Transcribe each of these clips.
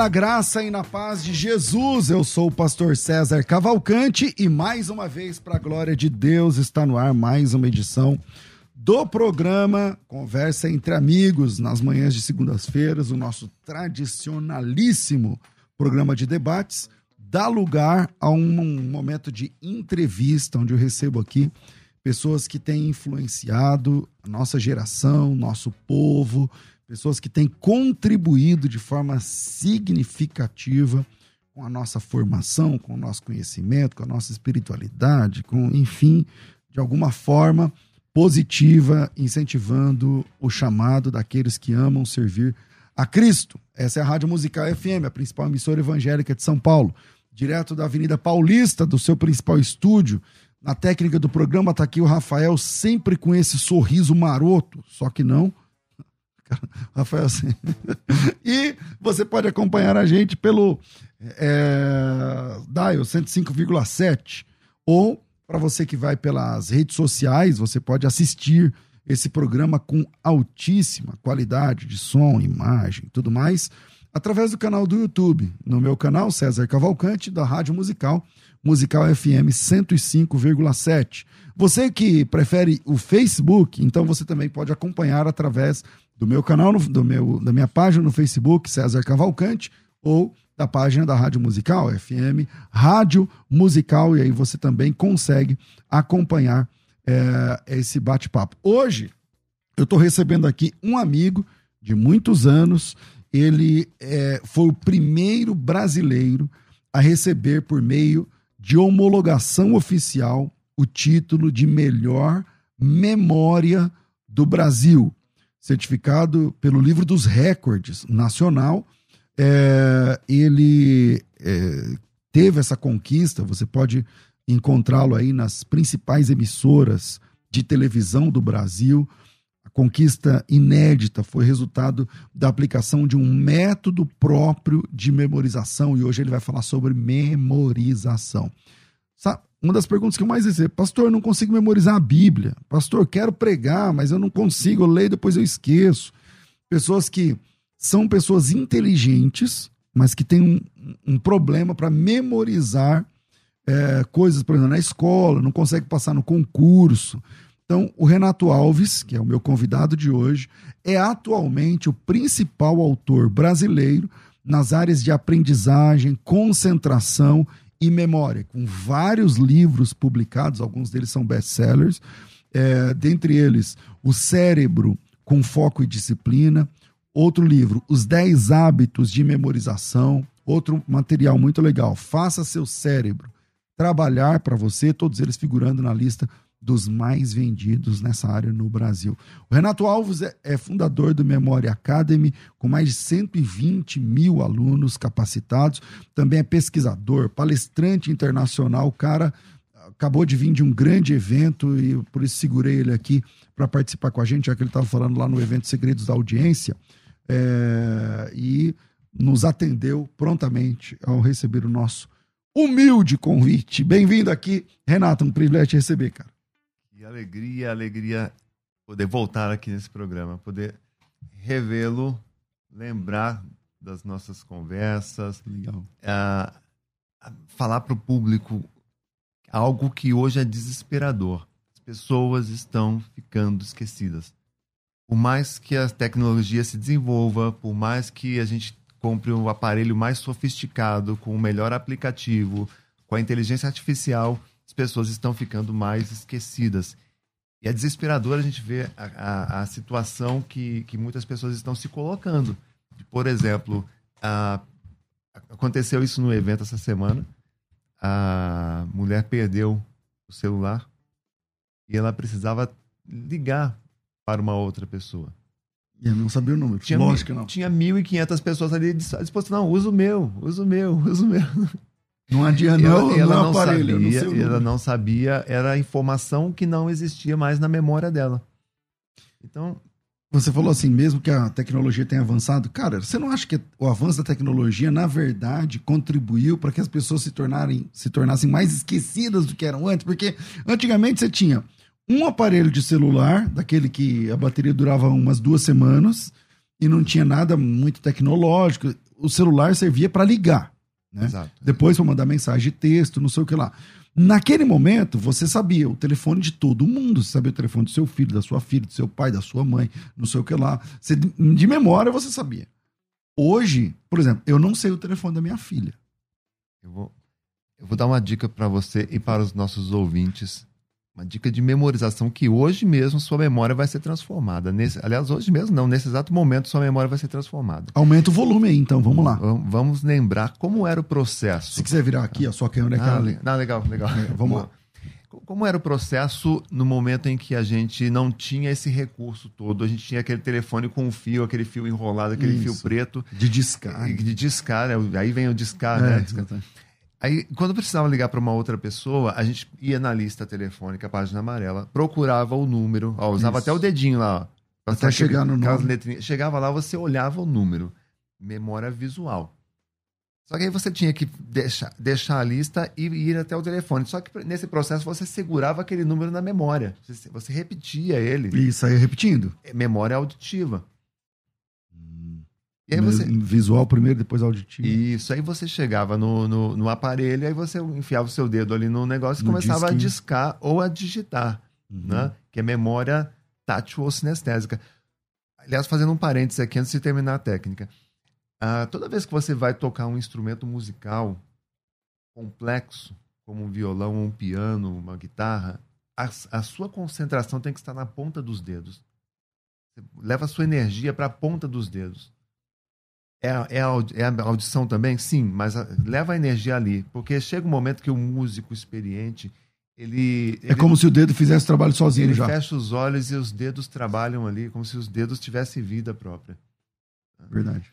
Na graça e na paz de Jesus. Eu sou o pastor César Cavalcante e mais uma vez, para a glória de Deus, está no ar mais uma edição do programa Conversa entre Amigos, nas manhãs de segundas-feiras, o nosso tradicionalíssimo programa de debates. Dá lugar a um momento de entrevista, onde eu recebo aqui pessoas que têm influenciado a nossa geração, nosso povo, pessoas que têm contribuído de forma significativa com a nossa formação, com o nosso conhecimento, com a nossa espiritualidade, com, enfim, de alguma forma positiva, incentivando o chamado daqueles que amam servir a Cristo. Essa é a Rádio Musical FM, a principal emissora evangélica de São Paulo, direto da Avenida Paulista, do seu principal estúdio. Na técnica do programa está aqui o Rafael, sempre com esse sorriso maroto, só que não Rafael, assim. e você pode acompanhar a gente pelo é, Dial 105,7 ou para você que vai pelas redes sociais, você pode assistir esse programa com altíssima qualidade de som, imagem tudo mais, através do canal do YouTube. No meu canal, César Cavalcante, da Rádio Musical, Musical FM 105,7. Você que prefere o Facebook, então você também pode acompanhar através do meu canal, do meu, da minha página no Facebook, César Cavalcante, ou da página da Rádio Musical, FM Rádio Musical, e aí você também consegue acompanhar é, esse bate-papo. Hoje, eu estou recebendo aqui um amigo de muitos anos, ele é, foi o primeiro brasileiro a receber, por meio de homologação oficial, o título de melhor memória do Brasil certificado pelo livro dos recordes nacional. É, ele é, teve essa conquista, você pode encontrá-lo aí nas principais emissoras de televisão do Brasil. A conquista inédita foi resultado da aplicação de um método próprio de memorização e hoje ele vai falar sobre memorização. Sabe, uma das perguntas que eu mais recebo, pastor, eu não consigo memorizar a Bíblia. Pastor, quero pregar, mas eu não consigo, eu leio depois eu esqueço. Pessoas que são pessoas inteligentes, mas que têm um, um problema para memorizar é, coisas, por exemplo, na escola, não consegue passar no concurso. Então, o Renato Alves, que é o meu convidado de hoje, é atualmente o principal autor brasileiro nas áreas de aprendizagem, concentração e memória, com vários livros publicados, alguns deles são best-sellers, é, dentre eles O Cérebro com Foco e Disciplina, outro livro, Os 10 Hábitos de Memorização, outro material muito legal, Faça Seu Cérebro Trabalhar para Você, todos eles figurando na lista dos mais vendidos nessa área no Brasil. O Renato Alves é, é, fundador do Memória Academy, com mais de 120 mil alunos capacitados. Também é pesquisador, palestrante internacional. O cara acabou de vir de um grande evento e por isso segurei ele aqui para participar com a gente, já que ele estava falando lá no evento Segredos da Audiência. É, e nos atendeu prontamente ao receber o nosso humilde convite. Bem-vindo aqui, Renato. Um privilégio te receber, cara. Alegria, alegria poder voltar aqui nesse programa, poder revê-lo, lembrar das nossas conversas, uh, falar para o público algo que hoje é desesperador. As pessoas estão ficando esquecidas. Por mais que a tecnologia se desenvolva, por mais que a gente compre um aparelho mais sofisticado, com o melhor aplicativo, com a inteligência artificial, pessoas estão ficando mais esquecidas. E é desesperador a gente ver a, a, a situação que, que muitas pessoas estão se colocando. Por exemplo, a, aconteceu isso no evento essa semana. A mulher perdeu o celular e ela precisava ligar para uma outra pessoa. E eu não sabia o número. Tinha, Lógico que não. Tinha 1.500 pessoas ali dispostas. Não, usa o meu, usa o meu, usa o meu. Não adianta, não, ela, não, aparelho, sabia, não ela não sabia, era informação que não existia mais na memória dela. Então. Você falou assim, mesmo que a tecnologia tenha avançado, cara, você não acha que o avanço da tecnologia, na verdade, contribuiu para que as pessoas se, tornarem, se tornassem mais esquecidas do que eram antes? Porque antigamente você tinha um aparelho de celular, daquele que a bateria durava umas duas semanas e não tinha nada muito tecnológico. O celular servia para ligar. Né? Exato. Depois para mandar mensagem de texto, não sei o que lá. Naquele momento, você sabia o telefone de todo mundo. Você sabia o telefone do seu filho, da sua filha, do seu pai, da sua mãe, não sei o que lá. Você, de memória você sabia. Hoje, por exemplo, eu não sei o telefone da minha filha. Eu vou, eu vou dar uma dica para você e para os nossos ouvintes uma dica de memorização que hoje mesmo sua memória vai ser transformada. Nesse, aliás, hoje mesmo não, nesse exato momento sua memória vai ser transformada. Aumenta o volume aí, então, vamos lá. Vamos lembrar como era o processo. Se quiser virar aqui, a sua câmera é ah, Não, legal, legal. É, vamos lá. Como era o processo no momento em que a gente não tinha esse recurso todo? A gente tinha aquele telefone com um fio, aquele fio enrolado, aquele Isso. fio preto. De discar. De discar, né? aí vem o discar, é, né? Discar. Aí, quando precisava ligar para uma outra pessoa, a gente ia na lista telefônica, a página amarela, procurava o número, ó, usava Isso. até o dedinho lá. Ó, até chegar no nome. Chegava lá, você olhava o número. Memória visual. Só que aí você tinha que deixar, deixar a lista e ir até o telefone. Só que nesse processo você segurava aquele número na memória. Você, você repetia ele. E saía repetindo. É memória auditiva. E aí você... Visual primeiro, depois auditivo. Isso, aí você chegava no, no, no aparelho, aí você enfiava o seu dedo ali no negócio e no começava disquinho. a discar ou a digitar, uhum. né? Que é memória tátil ou sinestésica. Aliás, fazendo um parênteses aqui antes de terminar a técnica. Ah, toda vez que você vai tocar um instrumento musical complexo, como um violão, um piano, uma guitarra, a, a sua concentração tem que estar na ponta dos dedos. Você leva a sua energia para a ponta dos dedos. É, é, a, é a audição também? Sim, mas leva a energia ali. Porque chega um momento que o músico experiente, ele. É ele, como se o dedo fizesse trabalho sozinho ele já. Ele fecha os olhos e os dedos trabalham ali, como se os dedos tivessem vida própria. Verdade.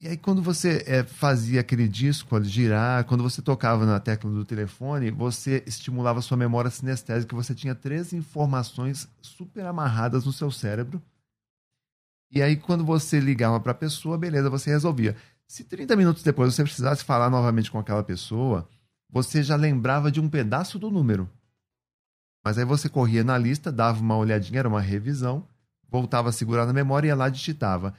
E aí, quando você é, fazia aquele disco girar, quando você tocava na tecla do telefone, você estimulava a sua memória sinestésica, você tinha três informações super amarradas no seu cérebro e aí, quando você ligava para a pessoa, beleza, você resolvia. Se 30 minutos depois você precisasse falar novamente com aquela pessoa, você já lembrava de um pedaço do número. Mas aí você corria na lista, dava uma olhadinha, era uma revisão, voltava a segurar na memória e ia lá e digitava.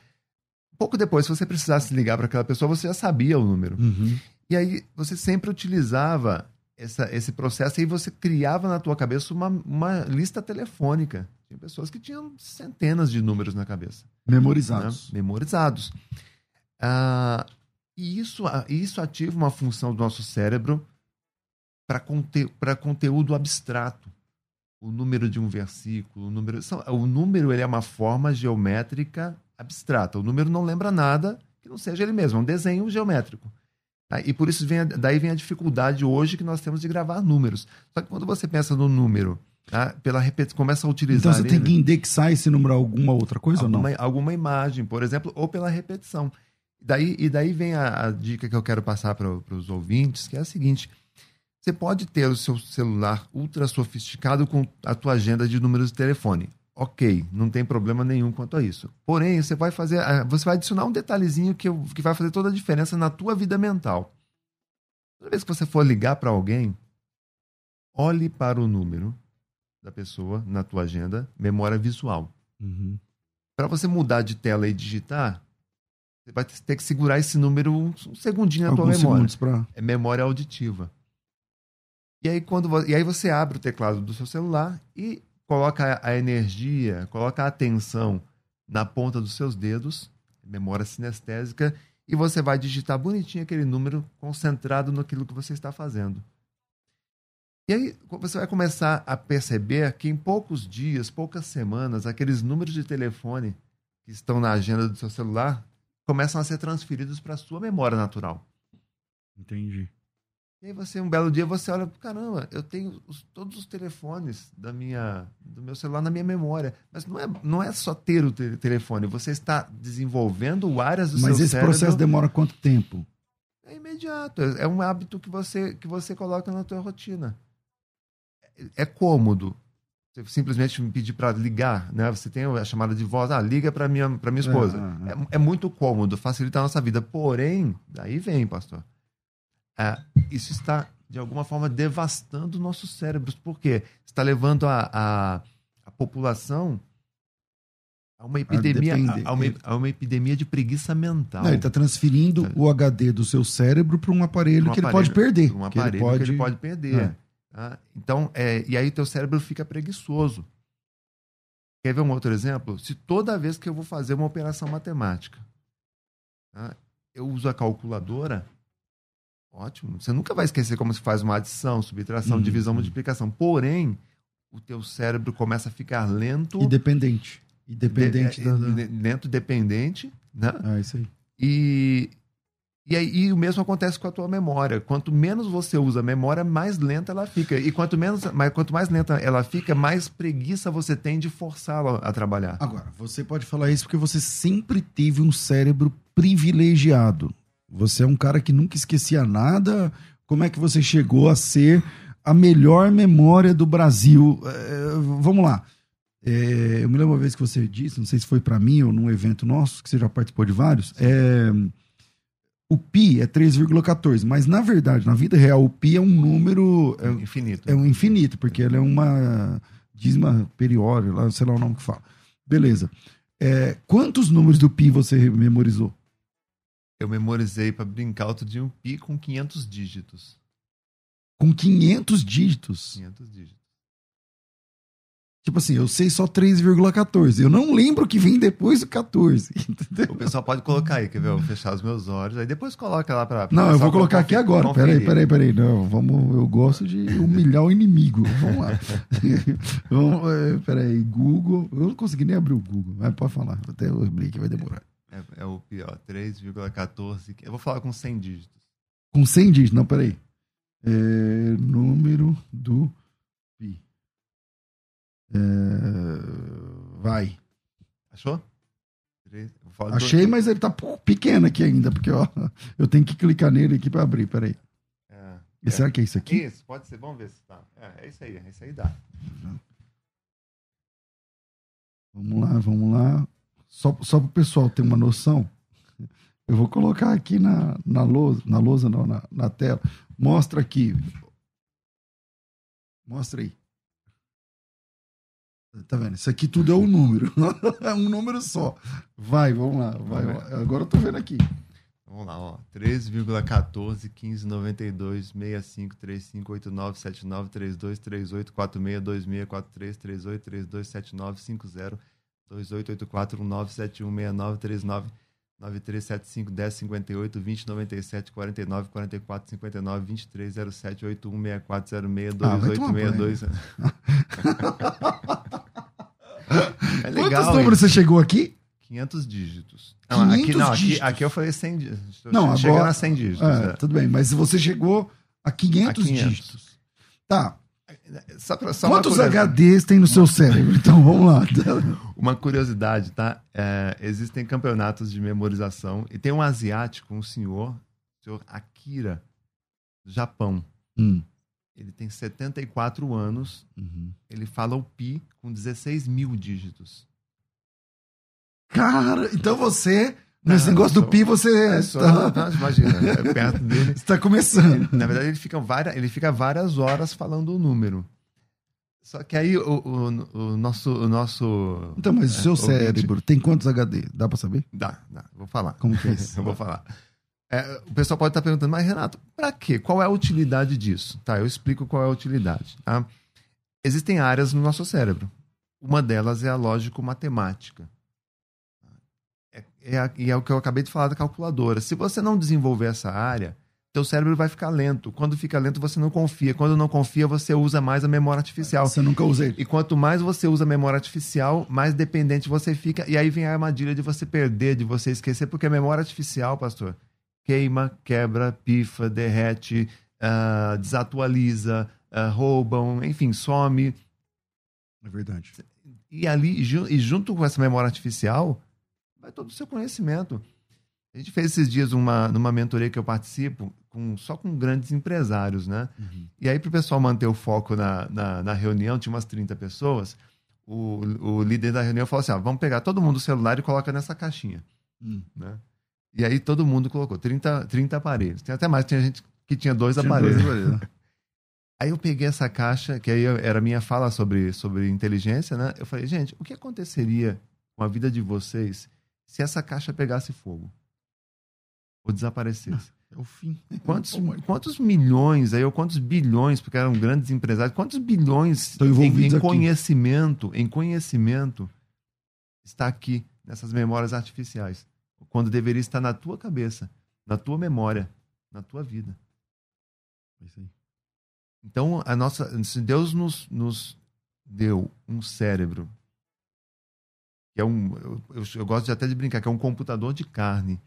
Pouco depois, se você precisasse ligar para aquela pessoa, você já sabia o número. Uhum. E aí você sempre utilizava essa, esse processo e você criava na tua cabeça uma, uma lista telefônica. Tinha pessoas que tinham centenas de números na cabeça. Memorizados. Né? Memorizados. Ah, e isso, isso ativa uma função do nosso cérebro para conte, conteúdo abstrato. O número de um versículo, o número, o número ele é uma forma geométrica abstrata. O número não lembra nada que não seja ele mesmo, é um desenho geométrico. Tá? E por isso vem, daí vem a dificuldade hoje que nós temos de gravar números. Só que quando você pensa no número Tá? Pela repetição, começa a utilizar. Então você tem que indexar esse número a alguma outra coisa alguma, ou não? Alguma imagem, por exemplo, ou pela repetição. Daí, e daí vem a, a dica que eu quero passar para os ouvintes, que é a seguinte: você pode ter o seu celular ultra sofisticado com a tua agenda de números de telefone. Ok, não tem problema nenhum quanto a isso. Porém, você vai fazer, você vai adicionar um detalhezinho que, que vai fazer toda a diferença na tua vida mental. Toda vez que você for ligar para alguém, olhe para o número da pessoa na tua agenda, memória visual. Uhum. Para você mudar de tela e digitar, você vai ter que segurar esse número um segundinho na Alguns tua memória. Pra... É memória auditiva. E aí, quando, e aí você abre o teclado do seu celular e coloca a energia, coloca a atenção na ponta dos seus dedos, memória sinestésica, e você vai digitar bonitinho aquele número concentrado naquilo que você está fazendo. E aí você vai começar a perceber que em poucos dias, poucas semanas, aqueles números de telefone que estão na agenda do seu celular começam a ser transferidos para a sua memória natural. Entendi. E aí você, um belo dia, você olha, caramba, eu tenho os, todos os telefones da minha, do meu celular na minha memória. Mas não é, não é só ter o te telefone, você está desenvolvendo áreas do Mas seu esse cérebro... processo demora quanto tempo? É imediato, é, é um hábito que você, que você coloca na tua rotina. É, é cômodo. Você simplesmente me pedir para ligar, né? Você tem a chamada de voz, ah, liga para minha, pra minha esposa. É, é, é, é muito cômodo, facilita a nossa vida. Porém, daí vem, pastor é, isso está, de alguma forma, devastando nossos cérebros. Por quê? Está levando a, a, a população a uma epidemia, a, a, uma, a uma epidemia de preguiça mental. Não, ele está transferindo é. o HD do seu cérebro para um aparelho um que aparelho, ele pode perder. Um aparelho que ele pode, que ele pode perder. É. Tá? Então, é, e aí teu cérebro fica preguiçoso. Quer ver um outro exemplo? Se toda vez que eu vou fazer uma operação matemática, tá? eu uso a calculadora, Ótimo. Você nunca vai esquecer como se faz uma adição, subtração, uhum. divisão, multiplicação. Porém, o teu cérebro começa a ficar lento. E dependente. E dependente. De, da... Lento, dependente. Né? É isso aí. E, e, aí, e o mesmo acontece com a tua memória. Quanto menos você usa a memória, mais lenta ela fica. E quanto, menos, mais, quanto mais lenta ela fica, mais preguiça você tem de forçá-la a trabalhar. Agora, você pode falar isso porque você sempre teve um cérebro privilegiado. Você é um cara que nunca esquecia nada. Como é que você chegou a ser a melhor memória do Brasil? É, vamos lá. É, eu me lembro uma vez que você disse, não sei se foi para mim ou num evento nosso, que você já participou de vários. É, o pi é 3,14, mas na verdade, na vida real, o pi é um número. É, infinito. É um infinito, porque ele é uma dízima periódica, sei lá o nome que fala. Beleza. É, quantos números do pi você memorizou? Eu memorizei para brincar outro dia um pi com 500 dígitos. Com 500 dígitos? 500 dígitos. Tipo assim, eu sei só 3,14. Eu não lembro o que vem depois do 14. Entendeu? O pessoal pode colocar aí, quer ver? Eu vou fechar os meus olhos, aí depois coloca lá para. Não, eu vou colocar aqui agora. Peraí, peraí, peraí. Não, vamos, eu gosto de humilhar o inimigo. Vamos lá. vamos, é, peraí, Google. Eu não consegui nem abrir o Google, mas pode falar. Até eu abrir que vai demorar. É, é o pior, 3,14. Eu vou falar com 100 dígitos. Com 100 dígitos? Não, peraí. É, número do pi. É, vai. Achou? Achei, mas ele tá pequeno aqui ainda, porque ó, eu tenho que clicar nele aqui para abrir, peraí. É, e será que é isso aqui? Isso, pode ser. Vamos ver se tá. É, é isso aí, é isso aí dá. Vamos lá, vamos lá. Só, só para o pessoal ter uma noção, eu vou colocar aqui na, na lousa, na lousa não, na, na tela. Mostra aqui. Mostra aí. Tá vendo? Isso aqui tudo é um número. é um número só. Vai, vamos lá. Vai, vai. Agora eu tô vendo aqui. Vamos lá, ó. 3,14, 15, 92, 65, 35, 89, 79, 32, 38, 46, 26, 43, 38, 32, 79, 50, 288419716939 9375 1058 2097 49 44 59 23 07 81 64 06 2862. É legal, Quantos números você chegou aqui? 500 dígitos. Não, 500 aqui, não aqui, aqui, eu falei 100 dígitos. Não, Chegando agora... a 100 dígitos. É, é. Tudo bem, mas você chegou a 500, a 500. dígitos. Tá, só pra, só Quantos HDs tem no seu cérebro? Então vamos lá. uma curiosidade, tá? É, existem campeonatos de memorização e tem um asiático, um senhor, o senhor Akira, do Japão. Hum. Ele tem 74 anos. Uhum. Ele fala o pi com 16 mil dígitos. Cara, então você Nesse negócio do pi, você. É só, tá... não, imagina, é perto dele. Está começando. Na verdade, ele fica, várias, ele fica várias horas falando o número. Só que aí o, o, o nosso, o nosso. Então, mas o seu é, cérebro tem quantos HD? Dá para saber? Dá, dá. Vou falar. Como que é isso? eu vou falar. É, o pessoal pode estar perguntando, mas Renato, para quê? Qual é a utilidade disso? Tá, eu explico qual é a utilidade. Tá? Existem áreas no nosso cérebro. Uma delas é a lógico-matemática. É, é, e é o que eu acabei de falar da calculadora. Se você não desenvolver essa área, teu cérebro vai ficar lento. Quando fica lento, você não confia. Quando não confia, você usa mais a memória artificial. Você nunca usei. E quanto mais você usa a memória artificial, mais dependente você fica. E aí vem a armadilha de você perder, de você esquecer, porque a memória artificial, pastor, queima, quebra, pifa, derrete, uh, desatualiza, uh, roubam, enfim, some. É verdade. E ali, e junto com essa memória artificial, vai todo o seu conhecimento. A gente fez esses dias uma numa mentoria que eu participo, com, só com grandes empresários, né? Uhum. E aí, para o pessoal manter o foco na, na, na, reunião, tinha umas 30 pessoas, o, o líder da reunião falou assim: ah, vamos pegar todo mundo o celular e coloca nessa caixinha. Uhum. Né? E aí todo mundo colocou 30, 30 aparelhos. Tem até mais, tinha gente que tinha dois tinha aparelhos. Dois aparelhos. Né? aí eu peguei essa caixa, que aí era a minha fala sobre, sobre inteligência, né? Eu falei, gente, o que aconteceria com a vida de vocês se essa caixa pegasse fogo? Ou desaparecesse? É o fim. Quantos, quantos milhões aí, ou quantos bilhões, porque eram grandes empresários, quantos bilhões em, em conhecimento, em conhecimento está aqui nessas memórias artificiais, quando deveria estar na tua cabeça, na tua memória, na tua vida. É então, a nossa, se Deus nos, nos deu um cérebro, que é um, eu, eu, eu gosto de até de brincar, que é um computador de carne.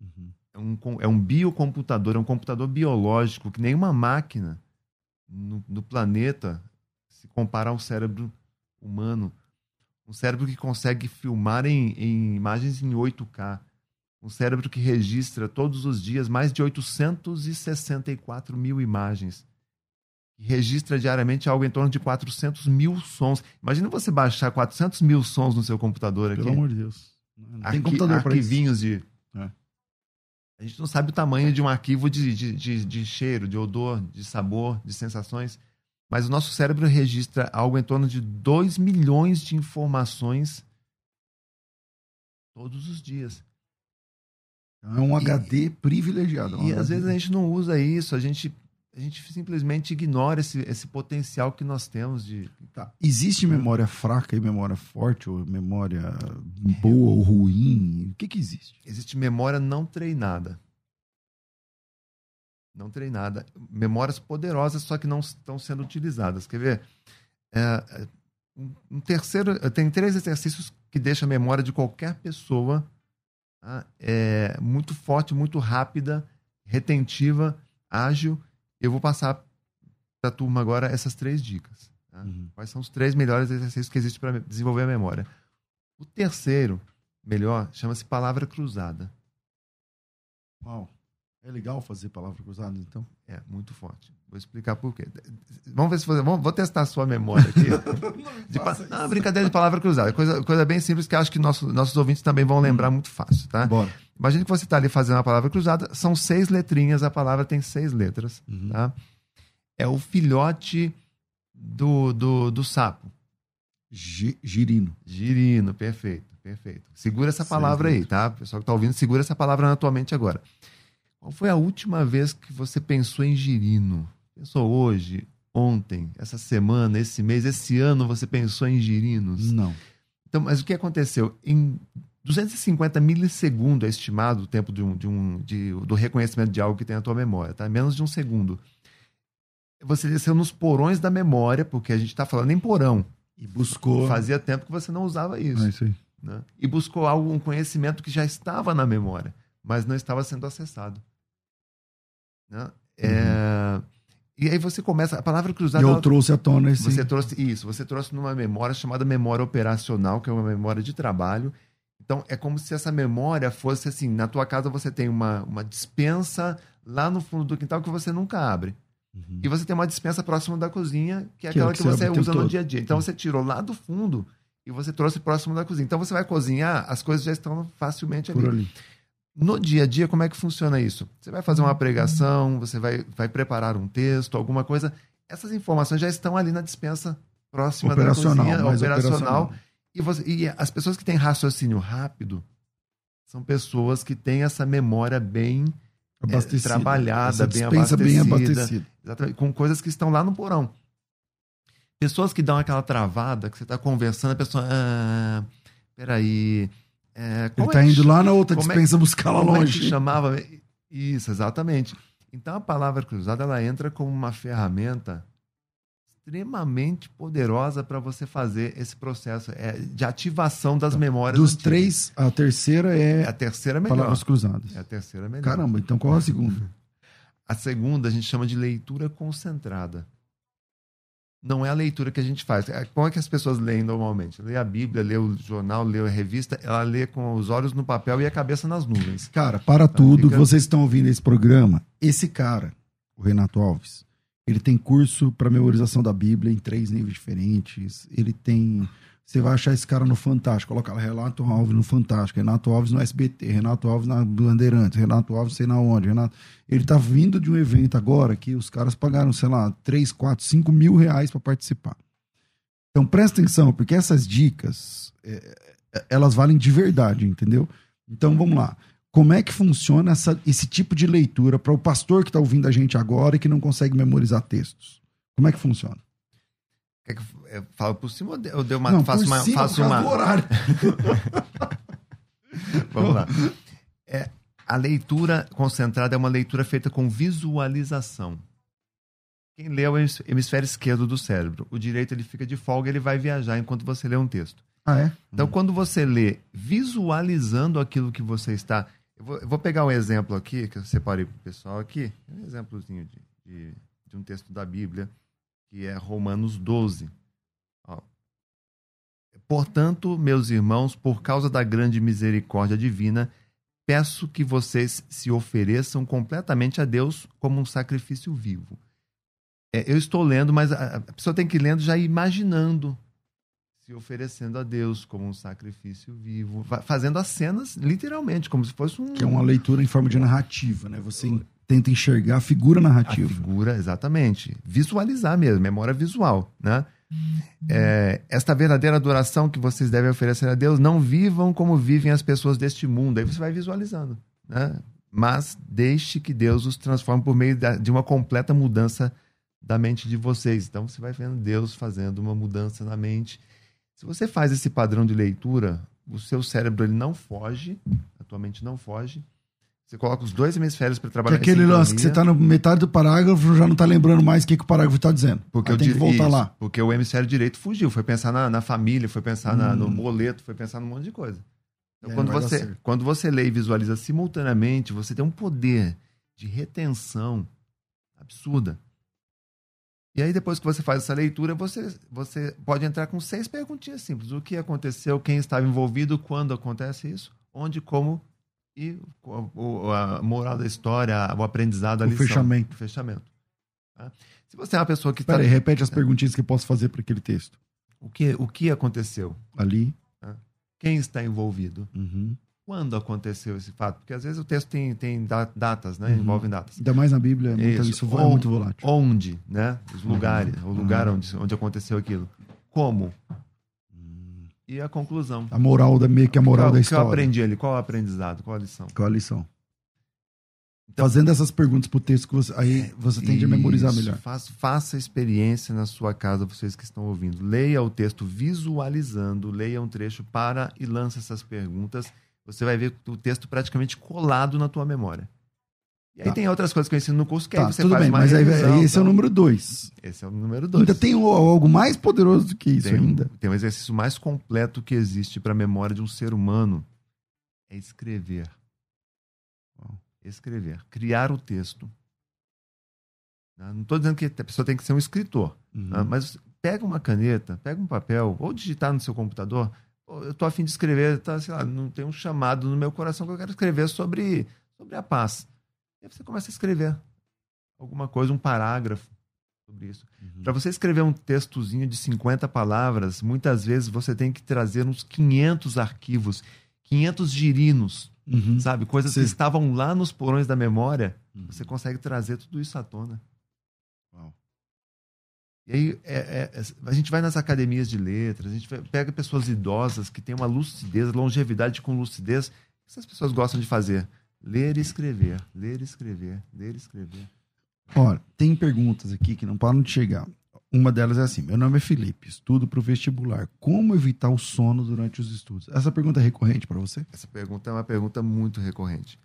Uhum é um, é um biocomputador, é um computador biológico que nenhuma máquina no, no planeta se compara ao cérebro humano. Um cérebro que consegue filmar em, em imagens em 8K. Um cérebro que registra todos os dias mais de 864 mil imagens. Que registra diariamente algo em torno de 400 mil sons. Imagina você baixar 400 mil sons no seu computador aqui. Pelo amor de Deus. Não tem Arqui, computador para Arquivinhos de é. A gente não sabe o tamanho de um arquivo de, de, de, de cheiro, de odor, de sabor, de sensações. Mas o nosso cérebro registra algo em torno de 2 milhões de informações todos os dias. É um HD privilegiado. É e às vezes a gente não usa isso, a gente, a gente simplesmente ignora esse, esse potencial que nós temos de. Tá. Existe memória fraca e memória forte, ou memória boa ou ruim? O que, que existe? Existe memória não treinada. Não treinada. Memórias poderosas, só que não estão sendo utilizadas. Quer ver? É, um terceiro. Tem três exercícios que deixam a memória de qualquer pessoa tá? é, muito forte, muito rápida, retentiva, ágil. Eu vou passar para a turma agora essas três dicas. Tá? Uhum. Quais são os três melhores exercícios que existem para desenvolver a memória? O terceiro, melhor, chama-se palavra cruzada. Uau. É legal fazer palavra cruzada, então? É, muito forte. Vou explicar por quê. Vamos ver se você. Vamos, vou testar a sua memória aqui. não, de, não, brincadeira de palavra cruzada. Coisa, coisa bem simples que acho que nosso, nossos ouvintes também vão lembrar hum. muito fácil, tá? Bora. Imagina que você está ali fazendo a palavra cruzada, são seis letrinhas, a palavra tem seis letras, uhum. tá? É o filhote do, do, do sapo. girino. Girino, perfeito, perfeito. Segura essa palavra aí, tá? O pessoal que está ouvindo, segura essa palavra na tua mente agora. Qual foi a última vez que você pensou em girino? Pensou hoje, ontem, essa semana, esse mês, esse ano você pensou em girinos? Não. Então, mas o que aconteceu? Em 250 milissegundos é estimado o tempo de um, de um, de, do reconhecimento de algo que tem na tua memória, tá? Menos de um segundo. Você desceu nos porões da memória, porque a gente está falando em porão. E buscou. Fazia tempo que você não usava isso. É isso aí. Né? E buscou algo, um conhecimento que já estava na memória, mas não estava sendo acessado. Né? É... Uhum. E aí você começa. A palavra cruzada. Eu ela... trouxe à tona esse. Você trouxe isso. Você trouxe numa memória chamada memória operacional, que é uma memória de trabalho. Então é como se essa memória fosse assim: na tua casa você tem uma, uma dispensa lá no fundo do quintal que você nunca abre. Uhum. E você tem uma dispensa próximo da cozinha, que é que aquela é que, que, você, você usa no dia a dia. Então uhum. você tirou lá do fundo e você trouxe próximo da cozinha. Então você vai cozinhar, as coisas já estão facilmente ali. ali. No dia a dia, como é que funciona isso? Você vai fazer uma pregação, você vai, vai preparar um texto, alguma coisa. Essas informações já estão ali na dispensa próxima da cozinha, operacional. operacional. E, você, e as pessoas que têm raciocínio rápido são pessoas que têm essa memória bem é, trabalhada, bem abastecida, bem abastecida. Exatamente, com coisas que estão lá no porão. Pessoas que dão aquela travada, que você está conversando, a pessoa. Ah, peraí é, Ele está é indo lá na outra é dispensa é, buscar lá longe. É chamava? Isso, exatamente. Então a palavra cruzada ela entra como uma ferramenta extremamente poderosa para você fazer esse processo é, de ativação das memórias. Dos antigas. três, a terceira é, é a terceira melhor. Palavras cruzadas. É a terceira melhor. Caramba, então qual é a segunda? a segunda a gente chama de leitura concentrada. Não é a leitura que a gente faz. É, como é que as pessoas leem normalmente? Lê a Bíblia, lê o jornal, lê a revista, ela lê com os olhos no papel e a cabeça nas nuvens. Cara, para tudo, fica... vocês estão ouvindo esse programa, esse cara, o Renato Alves, ele tem curso para memorização da Bíblia em três níveis diferentes. Ele tem. Você vai achar esse cara no Fantástico. Coloca lá Renato Alves no Fantástico, Renato Alves no SBT, Renato Alves na Bandeirantes, Renato Alves sei na onde. Renato... Ele tá vindo de um evento agora que os caras pagaram, sei lá, 3, 4, 5 mil reais para participar. Então presta atenção, porque essas dicas, é, é, elas valem de verdade, entendeu? Então vamos lá. Como é que funciona essa, esse tipo de leitura para o pastor que está ouvindo a gente agora e que não consegue memorizar textos? Como é que funciona? Quer que eu falo por cima ou eu dei uma, não, faço uma. Cima, faço uma... horário. Vamos lá. É, a leitura concentrada é uma leitura feita com visualização. Quem lê é o hemisfério esquerdo do cérebro. O direito ele fica de folga, ele vai viajar enquanto você lê um texto. Ah, é? Então, hum. quando você lê visualizando aquilo que você está eu vou, eu vou, pegar um exemplo aqui, que eu separei para o pessoal aqui, um exemplozinho de, de, de, um texto da Bíblia, que é Romanos 12. Ó. Portanto, meus irmãos, por causa da grande misericórdia divina, peço que vocês se ofereçam completamente a Deus como um sacrifício vivo. É, eu estou lendo, mas a, a pessoa tem que ir lendo já imaginando se oferecendo a Deus como um sacrifício vivo, fazendo as cenas literalmente, como se fosse um. Que é uma leitura em forma de narrativa, né? Você tenta enxergar a figura narrativa. A figura, exatamente. Visualizar mesmo, memória visual, né? É, esta verdadeira adoração que vocês devem oferecer a Deus, não vivam como vivem as pessoas deste mundo. Aí você vai visualizando, né? Mas deixe que Deus os transforme por meio de uma completa mudança da mente de vocês. Então você vai vendo Deus fazendo uma mudança na mente se você faz esse padrão de leitura, o seu cérebro ele não foge, a tua mente não foge. Você coloca os dois hemisférios para trabalhar. Que aquele lance que você está na metade do parágrafo já não está lembrando mais o que, que o parágrafo está dizendo. Porque Aí tem que voltar isso, lá. Porque o hemisfério direito fugiu, foi pensar na, na família, foi pensar hum. na, no hum. boleto, foi pensar num monte de coisa. Então, é, quando, você, quando você lê e visualiza simultaneamente, você tem um poder de retenção absurda. E aí, depois que você faz essa leitura, você, você pode entrar com seis perguntinhas simples. O que aconteceu, quem estava envolvido, quando acontece isso, onde, como e a moral da história, o aprendizado, a o lição. Fechamento. O fechamento. Tá? Se você é uma pessoa que está. Peraí, repete as perguntinhas que eu posso fazer para aquele texto. O que, o que aconteceu? Ali. Tá? Quem está envolvido? Uhum quando aconteceu esse fato? Porque às vezes o texto tem, tem datas, né? Uhum. Envolvem datas. Ainda mais na Bíblia, é isso, isso é muito volátil. Onde, né? Os lugares, uhum. o lugar uhum. onde, onde aconteceu aquilo. Como? E a conclusão. A moral da meio que a moral qual, da história. O que eu aprendi ali? Qual o aprendizado? Qual a lição? Qual a lição? Então, Fazendo essas perguntas pro texto, que você, aí você tende isso, a memorizar melhor. Faça, faça experiência na sua casa, vocês que estão ouvindo. Leia o texto visualizando, leia um trecho para e lance essas perguntas você vai ver o texto praticamente colado na tua memória. E aí tá. tem outras coisas que eu ensino no curso que tá, aí você tudo faz bem, mas revisão, aí, esse então... é o número dois. Esse é o número dois. Ainda tem algo mais poderoso do que isso tem, ainda. Tem um exercício mais completo que existe para a memória de um ser humano. É escrever. Escrever. Criar o texto. Né? Não estou dizendo que a pessoa tem que ser um escritor. Uhum. Né? Mas pega uma caneta, pega um papel, ou digitar no seu computador, eu tô afim de escrever, tá, sei lá, não tem um chamado no meu coração que eu quero escrever sobre, sobre a paz. E aí você começa a escrever alguma coisa, um parágrafo sobre isso. Uhum. Para você escrever um textozinho de 50 palavras, muitas vezes você tem que trazer uns 500 arquivos, 500 girinos, uhum. sabe? Coisas Sim. que estavam lá nos porões da memória. Uhum. Você consegue trazer tudo isso à tona. E aí é, é, é, a gente vai nas academias de letras, a gente pega pessoas idosas que têm uma lucidez, longevidade com lucidez. O que essas pessoas gostam de fazer? Ler e escrever, ler e escrever, ler e escrever. Olha, tem perguntas aqui que não param de chegar. Uma delas é assim: Meu nome é Felipe, estudo para o vestibular. Como evitar o sono durante os estudos? Essa pergunta é recorrente para você? Essa pergunta é uma pergunta muito recorrente.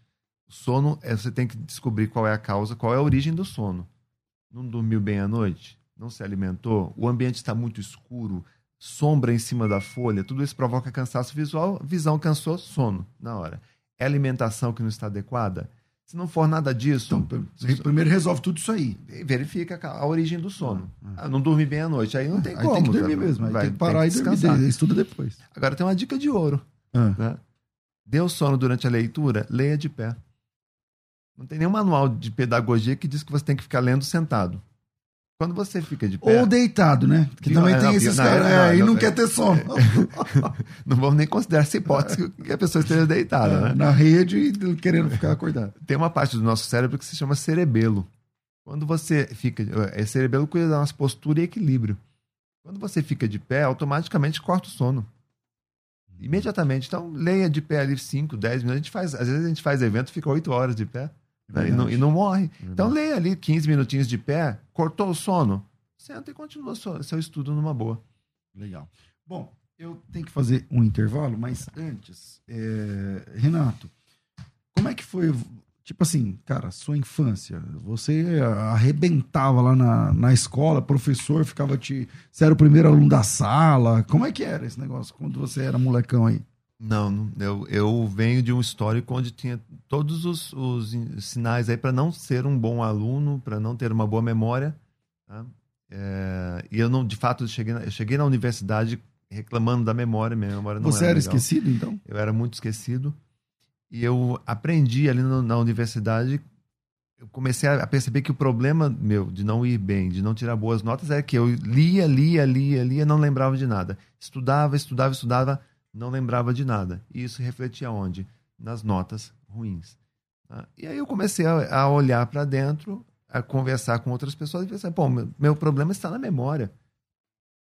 O sono, é, você tem que descobrir qual é a causa, qual é a origem do sono. Não dormiu bem à noite? Não se alimentou? O ambiente está muito escuro? Sombra em cima da folha? Tudo isso provoca cansaço visual. Visão cansou, sono na hora. É alimentação que não está adequada? Se não for nada disso. Então, primeiro resolve tudo isso aí. Verifica a origem do sono. Ah, ah. não dormi bem à noite. Aí não tem aí como. Tem que dormir mesmo. Aí vai, tem que parar tem que e dormir. Estuda depois. Agora tem uma dica de ouro. Ah. Né? Deu sono durante a leitura, leia de pé. Não tem nenhum manual de pedagogia que diz que você tem que ficar lendo sentado. Quando você fica de pé. Ou deitado, né? Que também é, tem não, esses caras. É, e não, não, quer ter sono. não vamos nem considerar essa hipótese que a pessoa esteja deitada, é, né? Na rede querendo ficar acordado. Tem uma parte do nosso cérebro que se chama cerebelo. Quando você fica. É cerebelo cuida da nossa postura e equilíbrio. Quando você fica de pé, automaticamente corta o sono. Imediatamente. Então, leia de pé ali 5, 10 minutos. A gente faz, às vezes a gente faz evento e fica 8 horas de pé. Né? E, não, e, não, morre. Verdade. Então leia ali 15 minutinhos de pé, cortou o sono, senta e continua seu, seu estudo numa boa. Legal. Bom, eu tenho que fazer um intervalo, mas antes, é... Renato, como é que foi, tipo assim, cara, sua infância? Você arrebentava lá na, na escola, professor ficava te. Você era o primeiro aluno da sala. Como é que era esse negócio quando você era molecão aí? Não, eu, eu venho de um histórico onde tinha todos os, os sinais aí para não ser um bom aluno, para não ter uma boa memória. Tá? É, e eu não, de fato, cheguei na, cheguei na universidade reclamando da memória, minha memória não Você era, era esquecido, então? Eu era muito esquecido. E eu aprendi ali no, na universidade, eu comecei a perceber que o problema meu de não ir bem, de não tirar boas notas, é que eu lia, lia, lia, lia, não lembrava de nada. Estudava, estudava, estudava não lembrava de nada. E isso refletia onde? Nas notas ruins. Tá? E aí eu comecei a, a olhar para dentro, a conversar com outras pessoas e pensar, pô, meu, meu problema está na memória.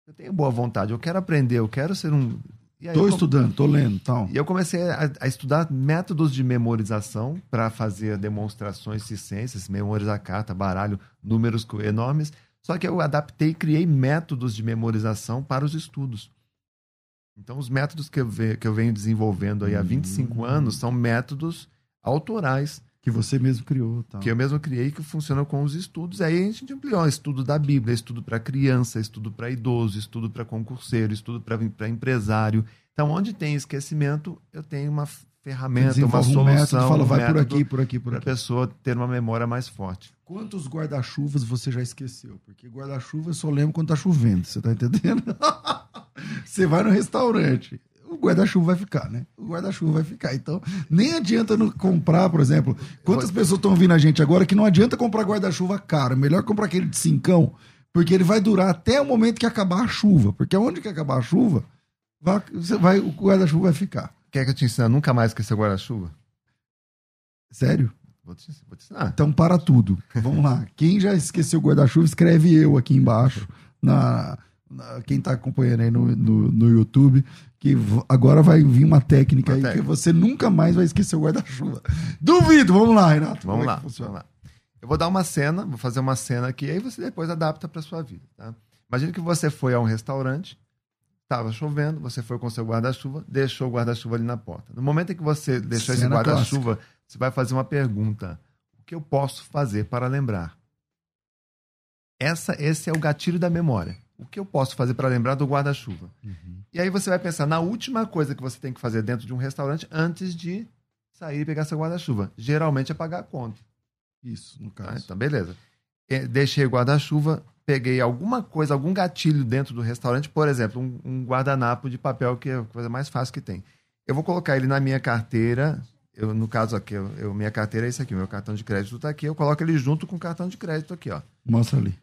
Eu tenho boa vontade, eu quero aprender, eu quero ser um. Estou estudando, estou lendo, tal. E eu comecei a, a estudar métodos de memorização para fazer demonstrações de ciências, memorizar carta, baralho, números enormes. Só que eu adaptei e criei métodos de memorização para os estudos. Então, os métodos que eu, ve, que eu venho desenvolvendo aí há 25 hum. anos são métodos autorais. Que você mesmo criou. Tal. Que eu mesmo criei, que funcionam com os estudos. Aí a gente ampliou: estudo da Bíblia, estudo para criança, estudo para idoso, estudo para concurseiro, estudo para empresário. Então, onde tem esquecimento, eu tenho uma ferramenta, uma solução. Um método, fala, um vai por aqui, por aqui, por aqui. Para a pessoa ter uma memória mais forte. Quantos guarda-chuvas você já esqueceu? Porque guarda-chuva eu só lembro quando tá chovendo, você tá entendendo? Você vai no restaurante, o guarda-chuva vai ficar, né? O guarda-chuva vai ficar. Então, nem adianta não comprar, por exemplo. Quantas pessoas estão ouvindo a gente agora que não adianta comprar guarda-chuva caro? É melhor comprar aquele de cincão, porque ele vai durar até o momento que acabar a chuva. Porque onde que acabar a chuva, vai, vai, o guarda-chuva vai ficar. Quer que eu te ensine a nunca mais esquecer o guarda-chuva? Sério? Vou te, vou te ensinar. Então, para tudo. Vamos lá. Quem já esqueceu o guarda-chuva, escreve eu aqui embaixo na quem está acompanhando aí no, no, no, YouTube, que agora vai vir uma técnica uma aí técnica. que você nunca mais vai esquecer o guarda-chuva. Duvido! Vamos lá, Renato. Vamos, é lá, vamos lá. Eu vou dar uma cena, vou fazer uma cena aqui, aí você depois adapta para sua vida. Tá? Imagina que você foi a um restaurante, estava chovendo, você foi com seu guarda-chuva, deixou o guarda-chuva ali na porta. No momento em que você deixou cena esse guarda-chuva, você vai fazer uma pergunta: o que eu posso fazer para lembrar? Essa, esse é o gatilho da memória. O que eu posso fazer para lembrar do guarda-chuva? Uhum. E aí você vai pensar na última coisa que você tem que fazer dentro de um restaurante antes de sair e pegar seu guarda-chuva. Geralmente é pagar a conta. Isso, no caso. Ah, então, beleza. Deixei o guarda-chuva, peguei alguma coisa, algum gatilho dentro do restaurante, por exemplo, um, um guardanapo de papel, que é a coisa mais fácil que tem. Eu vou colocar ele na minha carteira. Eu, no caso aqui, eu, eu, minha carteira é isso aqui, meu cartão de crédito está aqui. Eu coloco ele junto com o cartão de crédito aqui, ó. Mostra ali.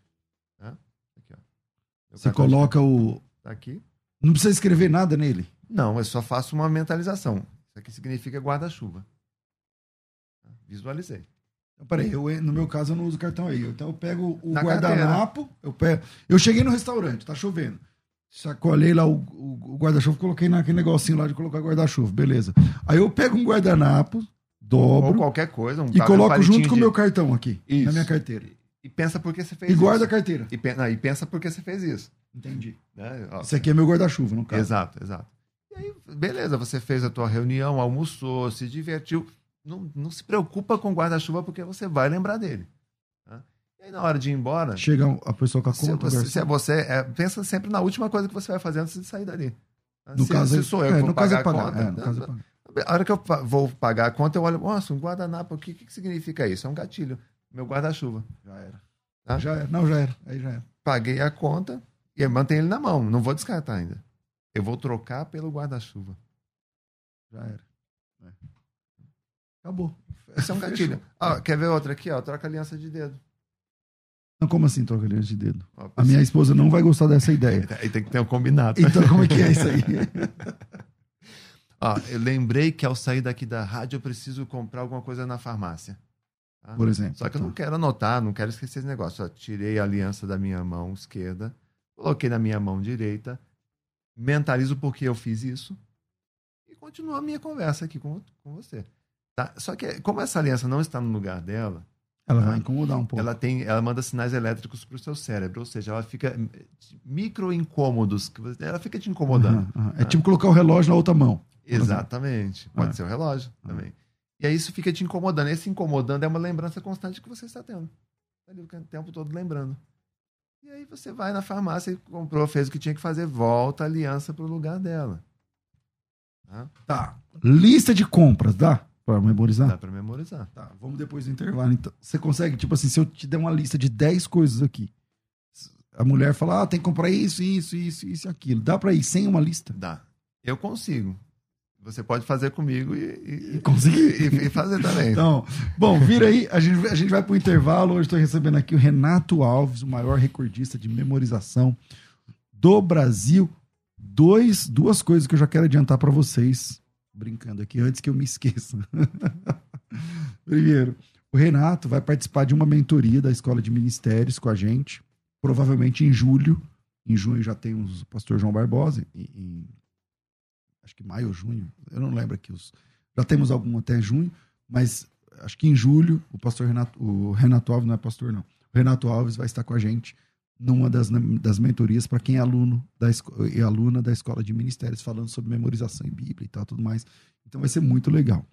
Você coloca o. Tá aqui. Não precisa escrever nada nele. Não, eu só faço uma mentalização. Isso aqui significa guarda-chuva. Visualizei. Então, peraí, eu, no meu caso eu não uso cartão aí. Então eu pego o guardanapo, eu pego. Eu cheguei no restaurante, tá chovendo. Sacolei lá o, o, o guarda-chuva, coloquei naquele negocinho lá de colocar guarda-chuva, beleza. Aí eu pego um guardanapo, dobro. Ou qualquer coisa, um E coloco junto com o meu cartão aqui, Isso. na minha carteira e pensa por que você fez e isso. E guarda a carteira. E, não, e pensa por que você fez isso. Entendi. Né? Ó, isso aqui é meu guarda-chuva, no caso. Exato, exato. E aí, beleza, você fez a tua reunião, almoçou, se divertiu. não, não se preocupa com guarda-chuva porque você vai lembrar dele. Tá? E aí, na hora de ir embora. Chega a pessoa com a conta. Se você, se é você é, pensa sempre na última coisa que você vai fazer antes de sair dali. Tá? No se, caso, se sou eu é, no caso é pagar, conta. é, no caso é pagar. A hora que eu vou pagar a conta, eu olho, nossa, um guardanapo, o que, que significa isso? É um gatilho. Meu guarda-chuva. Já era. Tá? Já era. Não, já era. Aí já era. Paguei a conta e mantenho ele na mão. Não vou descartar ainda. Eu vou trocar pelo guarda-chuva. Já era. É. Acabou. Esse é um gatilho. Ah, quer ver outra aqui? Ó, troca aliança de dedo. Não, como assim troca aliança de dedo? Ó, A minha esposa não vai gostar dessa ideia. Aí tem que ter um combinado. Então, como é que é isso aí? Ó, eu lembrei que ao sair daqui da rádio eu preciso comprar alguma coisa na farmácia. Tá? Por exemplo. Só que eu não quero anotar, não quero esquecer esse negócio. Ó, tirei a aliança da minha mão esquerda, coloquei na minha mão direita, mentalizo porque eu fiz isso e continuo a minha conversa aqui com, com você. Tá? Só que, como essa aliança não está no lugar dela, Ela vai incomodar um pouco. ela tem, ela manda sinais elétricos para o seu cérebro, ou seja, ela fica micro incômodos, que ela fica te incomodando. Aham, aham. É tipo colocar o relógio na outra mão. Exatamente. Pode Ah. ser o relógio também. E aí isso fica te incomodando. Esse incomodando é uma lembrança constante que você está tendo. Tá ali o tempo todo lembrando. E aí você vai na farmácia e comprou, fez o que tinha que fazer, volta a aliança para o lugar dela. Tá? Tá. Lista de compras, dá? Pra memorizar? Dá para memorizar. Tá, vamos depois do intervalo. Então, você consegue, tipo assim, se eu te der uma lista de 10 coisas aqui, a mulher fala, ah, tem que comprar isso, isso, isso, isso e aquilo. Dá pra ir sem uma lista? Dá. Eu consigo. Você pode fazer comigo e, e, conseguir. e- e fazer também. Então, bom, vira aí, a gente, a gente vai pro intervalo. Hoje estou recebendo aqui o Renato Alves, o maior recordista de memorização do Brasil. Dois, duas coisas que eu já quero adiantar para vocês, brincando aqui, antes que eu me esqueça. Primeiro, o Renato vai participar de uma mentoria da Escola de Ministérios com a gente, provavelmente em julho. Em junho já tem o pastor João Barbosa, em- acho que maio ou junho, eu não lembro aqui os. Já temos algum até junho, mas acho que em julho o pastor Renato, o Renato Alves não é pastor não. O Renato Alves vai estar com a gente numa das, das mentorias para quem é aluno da e aluna da escola de ministérios falando sobre memorização em Bíblia e tal, tudo mais. Então vai ser muito legal.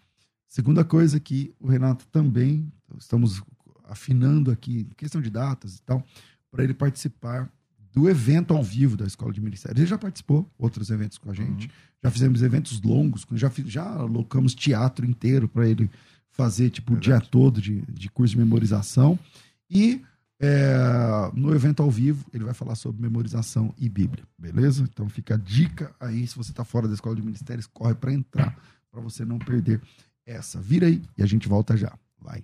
Segunda coisa que o Renato também estamos afinando aqui, questão de datas e tal, para ele participar do evento ao vivo da escola de ministérios. Ele já participou outros eventos com a gente. Já fizemos eventos longos, já, fiz- já alocamos teatro inteiro para ele fazer tipo o dia todo de, de curso de memorização. E é, no evento ao vivo ele vai falar sobre memorização e Bíblia, beleza? Então fica a dica aí, se você está fora da escola de ministérios, corre para entrar, para você não perder essa. Vira aí e a gente volta já. Vai.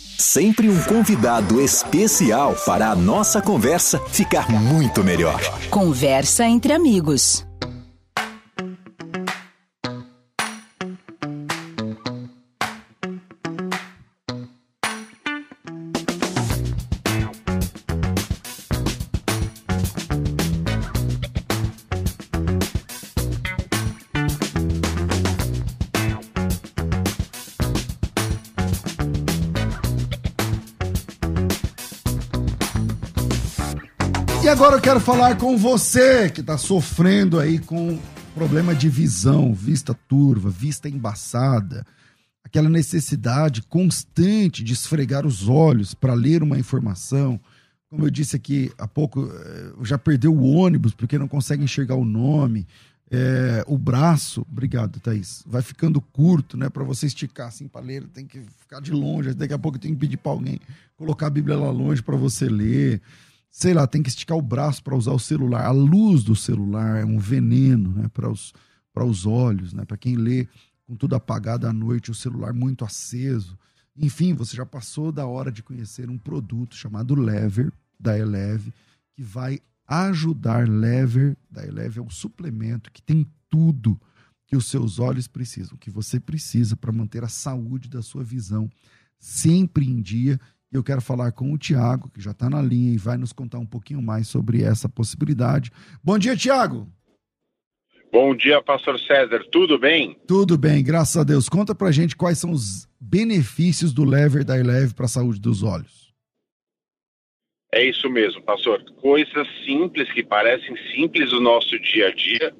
Sempre um convidado especial para a nossa conversa ficar muito melhor. Conversa entre amigos. Quero falar com você que está sofrendo aí com problema de visão, vista turva, vista embaçada, aquela necessidade constante de esfregar os olhos para ler uma informação. Como eu disse aqui há pouco, eh, já perdeu o ônibus porque não consegue enxergar o nome. É, o braço, obrigado, Thaís, vai ficando curto, né? Para você esticar assim para ler, tem que ficar de longe. Daqui a pouco tem que pedir para alguém colocar a Bíblia lá longe para você ler. Sei lá, tem que esticar o braço para usar o celular. A luz do celular é um veneno né, para os, os olhos, né? Para quem lê com tudo apagado à noite, o celular muito aceso. Enfim, você já passou da hora de conhecer um produto chamado Lever, da Eleve, que vai ajudar. Lever, da Eleve, é um suplemento que tem tudo que os seus olhos precisam, que você precisa para manter a saúde da sua visão sempre em dia. E eu quero falar com o Tiago, que já está na linha e vai nos contar um pouquinho mais sobre essa possibilidade. Bom dia, Tiago! Bom dia, pastor César. Tudo bem? Tudo bem, graças a Deus. Conta pra gente quais são os benefícios do lever da Eleve para a saúde dos olhos. É isso mesmo, pastor. Coisas simples que parecem simples no nosso dia a dia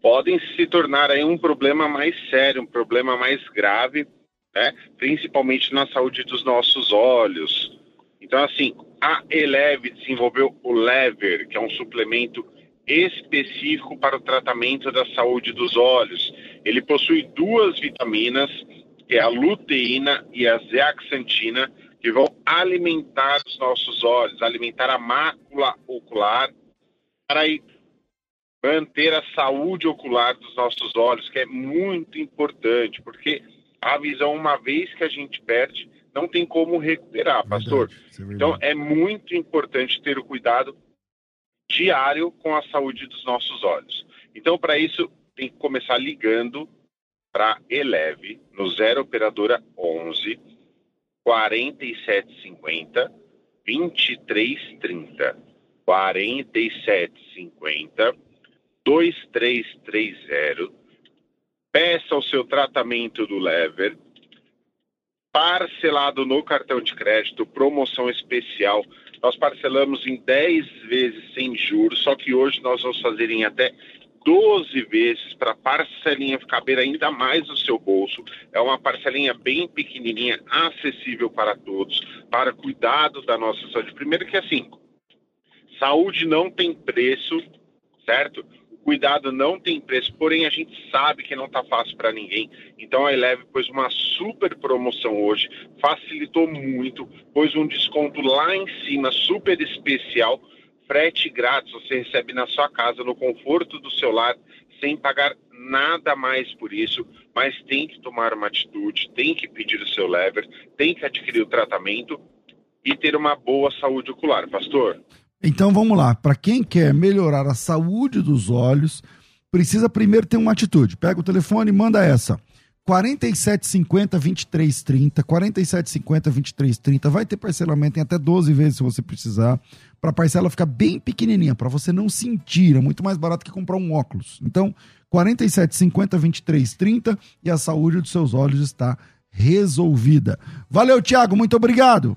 podem se tornar aí um problema mais sério, um problema mais grave, né? principalmente na saúde dos nossos olhos. Então, assim, a Eleve desenvolveu o Lever, que é um suplemento específico para o tratamento da saúde dos olhos. Ele possui duas vitaminas, que é a luteína e a zeaxantina, que vão alimentar os nossos olhos, alimentar a mácula ocular, para manter a saúde ocular dos nossos olhos, que é muito importante, porque a visão, uma vez que a gente perde, não tem como recuperar, pastor. Verdade, é então, é muito importante ter o cuidado diário com a saúde dos nossos olhos. Então, para isso, tem que começar ligando para Eleve no 0 operadora 11 4750 2330 4750 2330 peça o seu tratamento do lever parcelado no cartão de crédito, promoção especial nós parcelamos em 10 vezes sem juros, só que hoje nós vamos fazer em até 12 vezes para a parcelinha caber ainda mais no seu bolso. É uma parcelinha bem pequenininha, acessível para todos, para cuidado da nossa saúde. Primeiro que assim, saúde não tem preço, certo? Cuidado não tem preço, porém a gente sabe que não está fácil para ninguém. Então a Eleve pôs uma super promoção hoje, facilitou muito, pôs um desconto lá em cima, super especial, frete grátis, você recebe na sua casa, no conforto do seu lar, sem pagar nada mais por isso, mas tem que tomar uma atitude, tem que pedir o seu lever, tem que adquirir o tratamento e ter uma boa saúde ocular, pastor. Então vamos lá. Para quem quer melhorar a saúde dos olhos, precisa primeiro ter uma atitude. Pega o telefone e manda essa. 4750 2330, 4750 2330. Vai ter parcelamento em até 12 vezes se você precisar. Para a parcela ficar bem pequenininha, para você não sentir. É muito mais barato que comprar um óculos. Então, 4750 2330 e a saúde dos seus olhos está resolvida. Valeu, Thiago. Muito obrigado.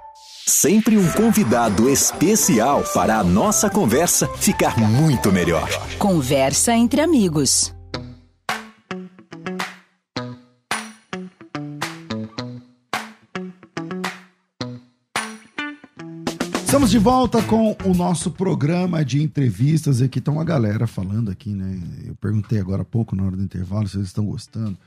Sempre um convidado especial para a nossa conversa ficar muito melhor. Conversa entre amigos. Estamos de volta com o nosso programa de entrevistas. Aqui está uma galera falando aqui, né? Eu perguntei agora há pouco, na hora do intervalo, se eles estão gostando.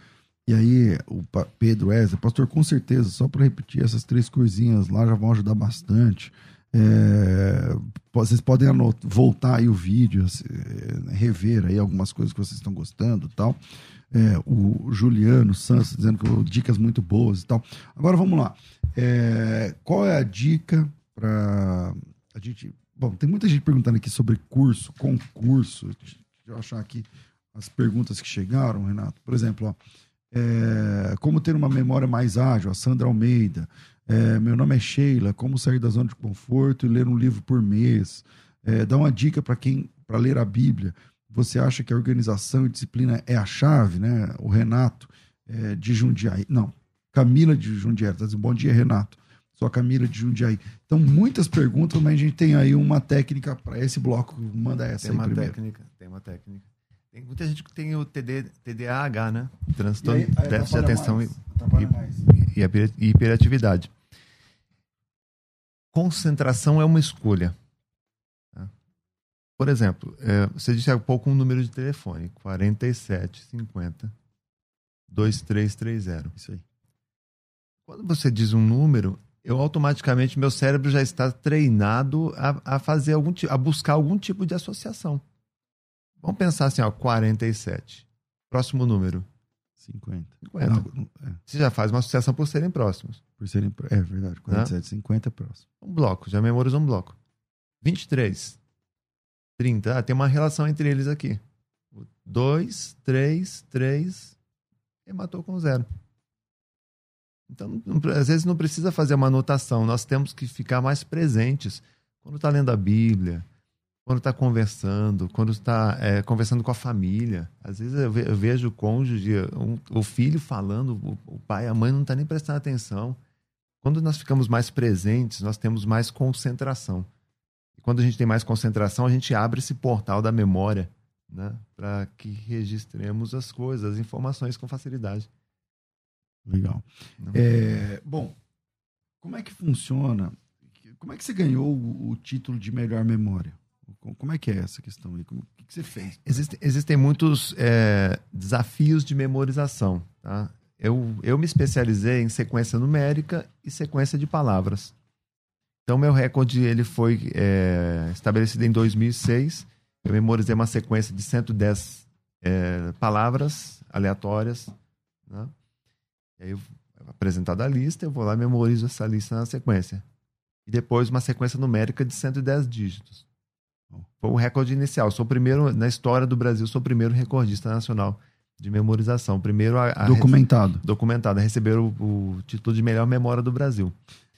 E aí, o Pedro Wesley, pastor, com certeza, só para repetir, essas três coisinhas lá já vão ajudar bastante. É, vocês podem voltar aí o vídeo, é, rever aí algumas coisas que vocês estão gostando tal. É, o Juliano Santos dizendo que dicas muito boas e tal. Agora vamos lá. É, qual é a dica para a gente? Bom, tem muita gente perguntando aqui sobre curso, concurso. Deixa eu achar aqui as perguntas que chegaram, Renato. Por exemplo, ó, é, como ter uma memória mais ágil, a Sandra Almeida. É, meu nome é Sheila, como sair da zona de conforto e ler um livro por mês. É, dá uma dica para quem para ler a Bíblia. Você acha que a organização e disciplina é a chave, né? O Renato é, de Jundiaí. Não, Camila de Jundiaí. Tá dizendo, bom dia, Renato. Sou a Camila de Jundiaí. Então, muitas perguntas, mas a gente tem aí uma técnica para esse bloco. Manda essa tem aí uma primeiro. técnica, tem uma técnica. Tem muita gente que tem o TD, TDAH, né? Transtorno de déficit de atenção mais, e, e, e hiperatividade. Concentração é uma escolha. Tá? Por exemplo, é, você disse há pouco um número de telefone: 4750 2330. Isso aí. Quando você diz um número, eu automaticamente, meu cérebro já está treinado a, a fazer algum a buscar algum tipo de associação. Vamos pensar assim, ó, 47. Próximo número. 50. 50. Não, é. Você já faz uma associação por serem próximos. Por serem É verdade. 47, Não? 50 é próximo. Um bloco, já memorizou um bloco. 23. 30. Ah, tem uma relação entre eles aqui. 2, 3, 3. E matou com zero. Então, às vezes não precisa fazer uma anotação. Nós temos que ficar mais presentes. Quando está lendo a Bíblia, quando está conversando, quando está é, conversando com a família. Às vezes eu, ve eu vejo o cônjuge, um, o filho falando, o, o pai, a mãe não está nem prestando atenção. Quando nós ficamos mais presentes, nós temos mais concentração. E quando a gente tem mais concentração, a gente abre esse portal da memória né, para que registremos as coisas, as informações com facilidade. Legal. É, bom, como é que funciona? Como é que você ganhou o, o título de melhor memória? Como é que é essa questão aí? Como, o que, você fez? Existem, existem muitos é, desafios de memorização. Tá? Eu, eu me especializei em sequência numérica e sequência de palavras. Então, meu recorde ele foi é, estabelecido em 2006. Eu memorizei uma sequência de 110 é, palavras aleatórias. Né? E aí, eu, apresentada a lista, eu vou lá e memorizo essa lista na sequência. E depois uma sequência numérica de 110 dígitos. Foi o recorde inicial. Sou o primeiro, na história do Brasil, sou o primeiro recordista nacional de memorização. Primeiro a, a documentado. documentado, a receber o, o, título de melhor memória do Brasil.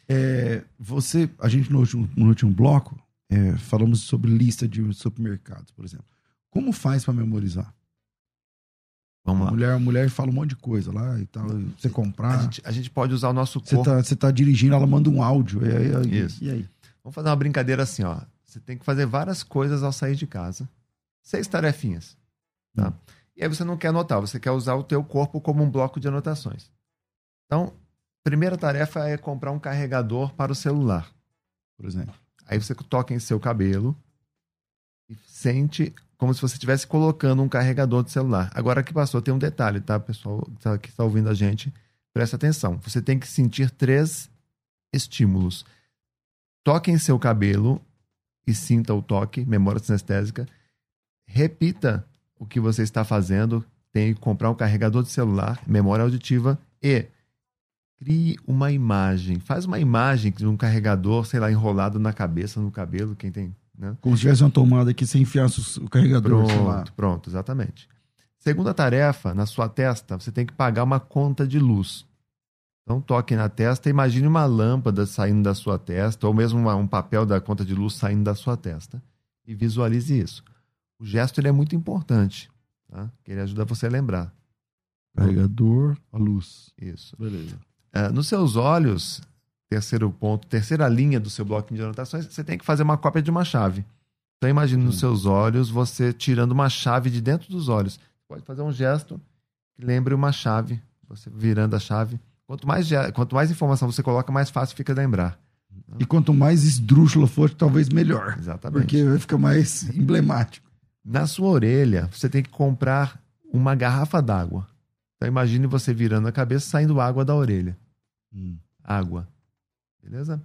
É, você, a gente no último, no último bloco, é, falamos sobre lista de supermercados, por exemplo. Como faz para memorizar? Vamos lá. A mulher, a mulher fala um monte de coisa lá e tal. Você comprar. A gente, a gente pode usar o nosso corpo. Você tá, você tá dirigindo, ela manda um áudio. E aí, Isso. E aí? Vamos fazer uma brincadeira assim, ó. Você tem que fazer várias coisas ao sair de casa. Seis tarefinhas. Tá? Hum. E aí você não quer anotar, você quer usar o teu corpo como um bloco de anotações. Então, primeira tarefa é comprar um carregador para o celular, por exemplo. Aí você toca em seu cabelo e sente como se você estivesse colocando um carregador de celular. Agora que passou, tem um detalhe, tá, pessoal tá, que está ouvindo a gente? Presta atenção. Você tem que sentir três estímulos. Toque em seu cabelo e sinta o toque, memória sinestésica. Repita o que você está fazendo. Tem que comprar um carregador de celular, memória auditiva e crie uma imagem. Faz uma imagem de um carregador, sei lá, enrolado na cabeça, no cabelo, quem tem. Né? Como se tivesse uma tomada aqui, sem enfiar o carregador. Pronto, pronto, exatamente. Segunda tarefa, na sua testa, você tem que pagar uma conta de luz. Então toque na testa, imagine uma lâmpada saindo da sua testa, ou mesmo uma, um papel da conta de luz saindo da sua testa. E visualize isso. O gesto ele é muito importante, tá? que ele ajuda você a lembrar. Carregador, a luz. Isso. Beleza. Uh, nos seus olhos, terceiro ponto, terceira linha do seu bloco de anotações, você tem que fazer uma cópia de uma chave. Então imagine nos seus olhos você tirando uma chave de dentro dos olhos. Pode fazer um gesto que lembre uma chave, você virando a chave Quanto mais, quanto mais informação você coloca, mais fácil fica lembrar. E quanto mais esdrúxulo for, talvez melhor. Exatamente. Porque vai ficar mais emblemático. Na sua orelha, você tem que comprar uma garrafa d'água. Então imagine você virando a cabeça saindo água da orelha. Hum. Água. Beleza?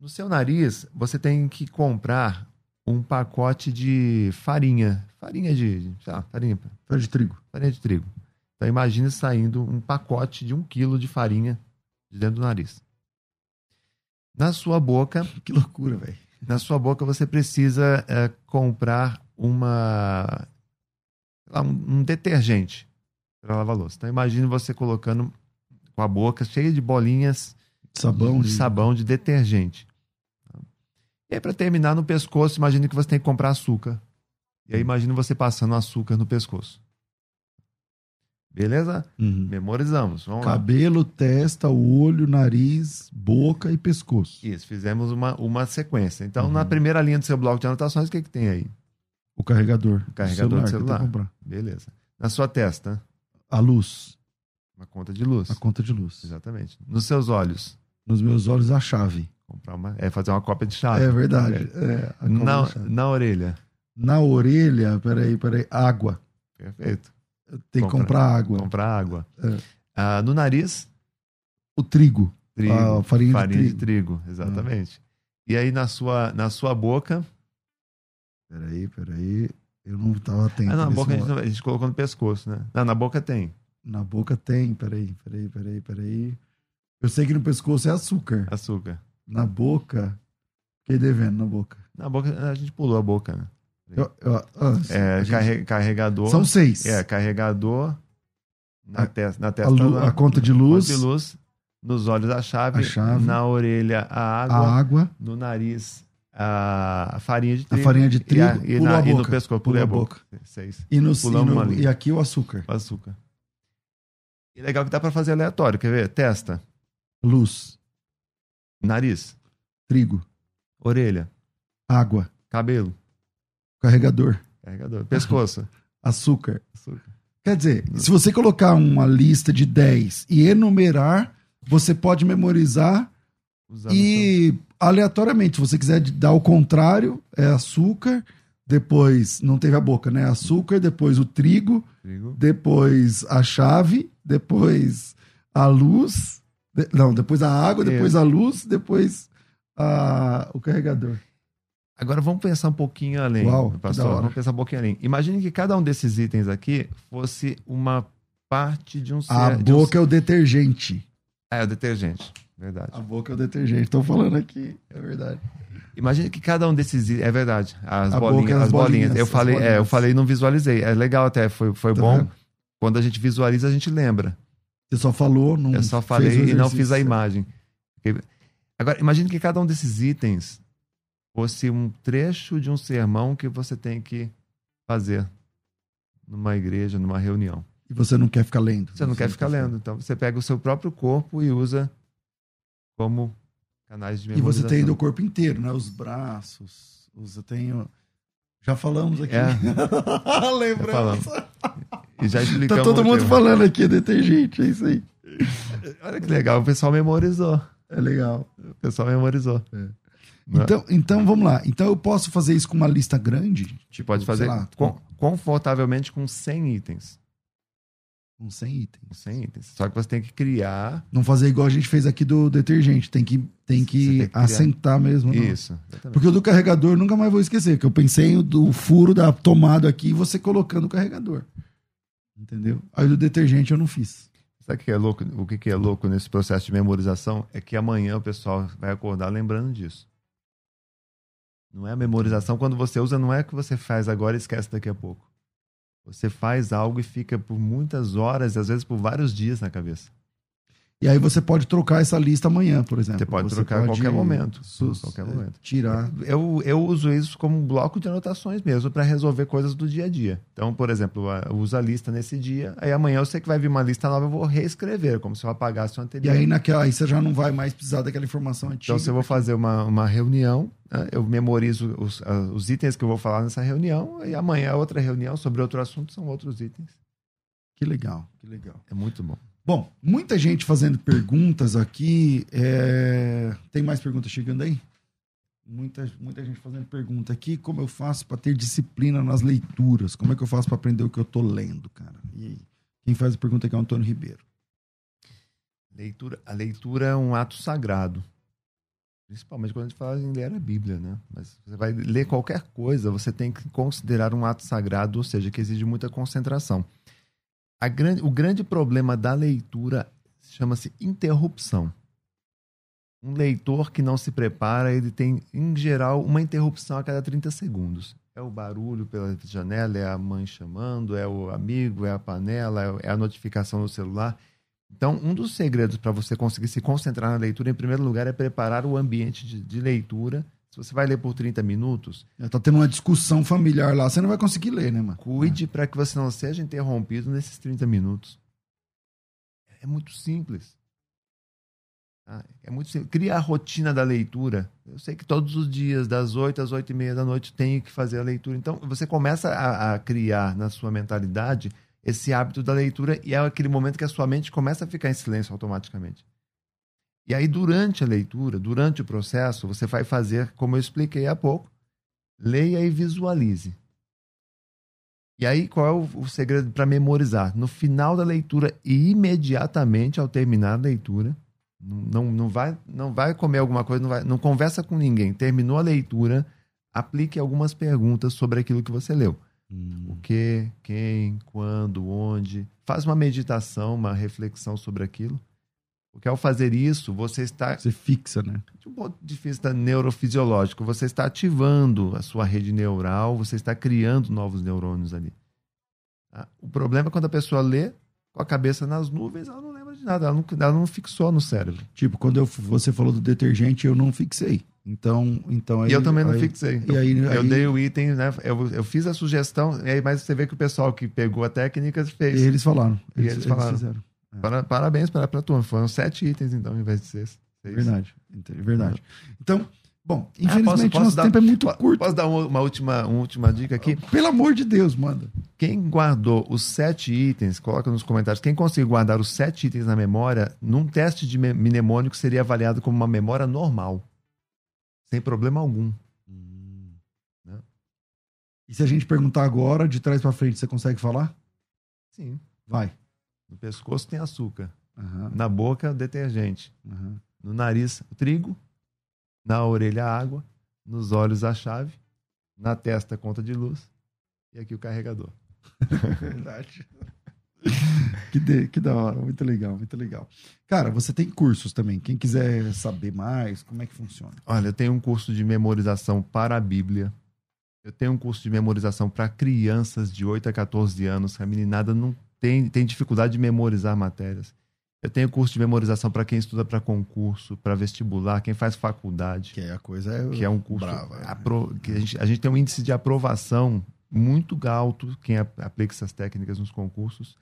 No seu nariz, você tem que comprar um pacote de farinha. Farinha de. Sei lá, farinha. Farinha de trigo. Farinha de trigo. Então imagine saindo um pacote de um quilo de farinha de dentro do nariz. Na sua boca. Que loucura, velho. Na sua boca você precisa é, comprar uma. Um, um detergente para lavar louça. Então imagine você colocando com a boca cheia de bolinhas sabão de, de sabão de detergente. E aí, para terminar, no pescoço, imagine que você tem que comprar açúcar. E aí, imagine você passando açúcar no pescoço. Beleza? Uhum. Memorizamos. Vamos Cabelo, lá. testa, olho, nariz, boca e pescoço. Isso, fizemos uma, uma sequência. Então, uhum. na primeira linha do seu bloco de anotações, o que, que tem aí? O carregador. O carregador do celular. celular. Beleza. Na sua testa, A luz. uma conta de luz. A conta de luz. Exatamente. Nos seus olhos, Nos meus olhos, a chave. comprar uma, é fazer uma cópia de chave. É verdade. É, Na, na orelha. Na orelha, peraí, peraí. Água. Perfeito. Tem que Compra- comprar água. Comprar água. É. Ah, no nariz, O trigo. trigo. Ah, farinha de farinha de trigo. trigo. Exatamente. E aí na sua, na sua boca. Peraí, peraí. Eu não estava atento. Ah, na boca a gente, não- a gente colocou no pescoço, né? Não, na boca tem. Na boca tem, peraí, peraí, peraí, peraí. Eu sei que no pescoço é açúcar. Açúcar. Na boca. Fiquei devendo na boca. Na boca, a gente pulou a boca, né? Eu- eu- ah, É, a gente- carre- carregador. São seis. É, carregador. Na, A- testa, na a, testa. lu- na- a conta de luz, conta de luz. Nos olhos a chave, A chave. Na orelha a água. a água, No nariz a farinha de a trigo. farinha de E, trigo, a, e, na- a e no pescoço, pulei a a boca. Seis. E, no, e, no- e aqui o açúcar. O açúcar. E legal que dá pra fazer aleatório. Quer ver? Testa, Luz, nariz, trigo, orelha, água, cabelo, carregador, carregador, pescoço. açúcar. açúcar. Quer dizer, se você colocar uma lista de 10 e enumerar, você pode memorizar e aleatoriamente, se você quiser dar o contrário, é açúcar, depois não teve a boca, né? Açúcar, depois o trigo, trigo. depois a chave, depois a luz, de- não, depois a água, depois a luz, depois a- o carregador. Agora vamos pensar um pouquinho além, Uau, que pastor. Vamos pensar um pouquinho além. Imagine que cada um desses itens aqui fosse uma parte de um ser. A de um boca é o detergente. É, o detergente. Verdade. A boca é o detergente. Tô falando aqui, é verdade. Imagine que cada um desses itens. É verdade. As A bolinhas. boca é as as bolinhas. bolinhas, Eu falei, é, eu bolinhas. falei e não visualizei. É legal até, foi, foi Tá bom. vendo? Quando a gente visualiza, a gente lembra. Você só falou, não Eu só falei e não fiz a imagem. Agora, imagine que cada um desses itens fosse um trecho de um sermão que você tem que fazer numa igreja, numa reunião. E você não quer ficar lendo. Você não quer ficar lendo. Então, você pega o seu próprio corpo e usa como canais de E memorização. você tem do corpo inteiro, né? Os braços. Os, eu tenho. Já falamos aqui. É. Lembrança. E já Tá explicamos. todo o mundo tema. falando aqui, detergente, é isso aí. Olha que legal, o pessoal memorizou. É legal. O pessoal memorizou. É. Né? Então, então, vamos lá. Então eu posso fazer isso com uma lista grande? Tipo, Pode fazer sei lá, com- confortavelmente com 100 itens. com 100 itens. Com 100 itens. Só que você tem que criar Não fazer igual a gente fez aqui do detergente. Tem que, tem que, tem que criar. assentar mesmo. não. isso. Exatamente. Porque o do carregador eu nunca mais vou esquecer, que eu pensei do furo da tomada aqui e você colocando o carregador. Entendeu? Aí do detergente eu não fiz. Sabe o que é louco? O que é louco nesse processo de memorização é que amanhã o pessoal vai acordar lembrando disso. Não é a memorização. Quando você usa, não é o que você faz agora e esquece daqui a pouco. Você faz algo e fica por muitas horas, às vezes por vários dias na cabeça. E aí você pode trocar essa lista amanhã, por exemplo. Você pode trocar a qualquer momento. sus- Qualquer é, momento. Tirar. Eu, eu uso isso como um bloco de anotações mesmo, para resolver coisas do dia a dia. Então, por exemplo, eu uso a lista nesse dia, aí amanhã eu sei que vai vir uma lista nova, eu vou reescrever, como se eu apagasse o E anterior. aí, naquela, aí você já não vai mais precisar daquela informação antiga. Então, se eu vou fazer uma, uma reunião, né, eu memorizo os, os itens que eu vou falar nessa reunião, e amanhã é outra reunião sobre outro assunto, são outros itens. Que legal, que legal. É muito bom. Bom, muita gente fazendo perguntas aqui. é, Tem mais perguntas chegando aí? Muita, muita gente fazendo pergunta aqui. Como eu faço para ter disciplina nas leituras? Como é que eu faço para aprender o que eu tô lendo, cara? E aí? Quem faz a pergunta aqui é o Antônio Ribeiro. Leitura, a leitura é um ato sagrado. Principalmente quando a gente fala em ler a Bíblia, né? Mas você vai ler qualquer coisa, você tem que considerar um ato sagrado, ou seja, que exige muita concentração. Grande, o grande problema da leitura chama-se interrupção. Um leitor que não se prepara, ele tem, em geral, uma interrupção a cada 30 segundos. É o barulho pela janela, é a mãe chamando, é o amigo, é a panela, é a notificação no celular. Então, um dos segredos para você conseguir se concentrar na leitura, em primeiro lugar, é preparar o ambiente de, de leitura. Se você vai ler por 30 minutos, Já tá tendo uma discussão familiar lá, você não vai conseguir ler, né, mano? cuide para que você não seja interrompido nesses 30 minutos. É muito simples. Tá? É muito simples. Cria a rotina da leitura. Eu sei que todos os dias, das 8 às 8 e meia da noite, tenho que fazer a leitura. Então, você começa a, a criar na sua mentalidade esse hábito da leitura e é aquele momento que a sua mente começa a ficar em silêncio automaticamente. E aí, durante a leitura, durante o processo, você vai fazer, como eu expliquei há pouco, leia e visualize. E aí, qual é o, o segredo para memorizar? No final da leitura e imediatamente ao terminar a leitura, não, não, vai, não vai comer alguma coisa, não, vai, não conversa com ninguém. Terminou a leitura, aplique algumas perguntas sobre aquilo que você leu. Hum. O que, quem, quando, onde. Faz uma meditação, uma reflexão sobre aquilo. Porque ao fazer isso, você está. Você fixa, né? De um ponto de vista neurofisiológico, você está ativando a sua rede neural, você está criando novos neurônios ali. Tá? O problema é quando a pessoa lê com a cabeça nas nuvens, ela não lembra de nada, ela não, ela não fixou no cérebro. Tipo, quando eu, você falou do detergente, eu não fixei. Então, então aí, E eu também não aí, fixei. E aí, eu, aí, eu dei o item, né? Eu, eu fiz a sugestão, e mas você vê que o pessoal que pegou a técnica fez. E eles falaram. E eles, eles falaram. fizeram. Para, parabéns para a turma. Foram sete itens, então, ao invés de seis. seis. Verdade. Verdade. Então, bom, infelizmente ah, posso, posso nosso dar, tempo é muito curto. Posso dar uma, uma, última, uma última dica aqui? Pelo amor de Deus, manda. Quem guardou os sete itens, coloca nos comentários. Quem conseguiu guardar os sete itens na memória, num teste de mnemônico seria avaliado como uma memória normal. Sem problema algum. Hum. Né? E se a gente perguntar agora, de trás para frente, você consegue falar? Sim. Vai. No pescoço tem açúcar. Uhum. Na boca, detergente. Uhum. No nariz, trigo. Na orelha, água. Nos olhos, a chave. Na testa, conta de luz. E aqui o carregador. Verdade. que, de, que da hora, muito legal, muito legal. Cara, você tem cursos também. Quem quiser saber mais, como é que funciona? Olha, eu tenho um curso de memorização para a Bíblia. Eu tenho um curso de memorização para crianças de 8 a 14 anos. A meninada não tem, tem dificuldade de memorizar matérias. Eu tenho curso de memorização para quem estuda para concurso, para vestibular, quem faz faculdade. Que a coisa é que é um curso brava, né? apro, que a gente, a gente tem um índice de aprovação muito alto quem aplica essas técnicas nos concursos.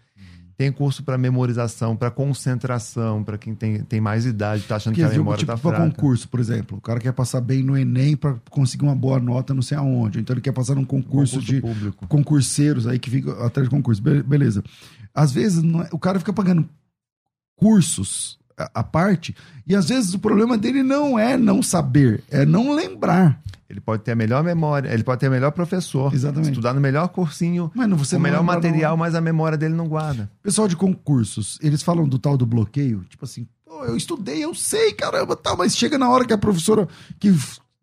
Tem curso para memorização, para concentração, para quem tem, tem mais idade, tá achando que, que a memória tipo, tá fraca. Para concurso, por exemplo, o cara quer passar bem no Enem para conseguir uma boa nota, não sei aonde. Então ele quer passar num concurso, concurso de público. concurseiros aí que fica atrás de concurso. Beleza. Às vezes é, o cara fica pagando cursos à parte e às vezes o problema dele não é não saber, é não lembrar. Ele pode ter a melhor memória, ele pode ter o melhor professor, Exatamente. estudar no melhor cursinho, mas não, você o melhor material, não... mas a memória dele não guarda. Pessoal de concursos, eles falam do tal do bloqueio, tipo assim, eu estudei, eu sei, caramba, tal, mas chega na hora que a professora que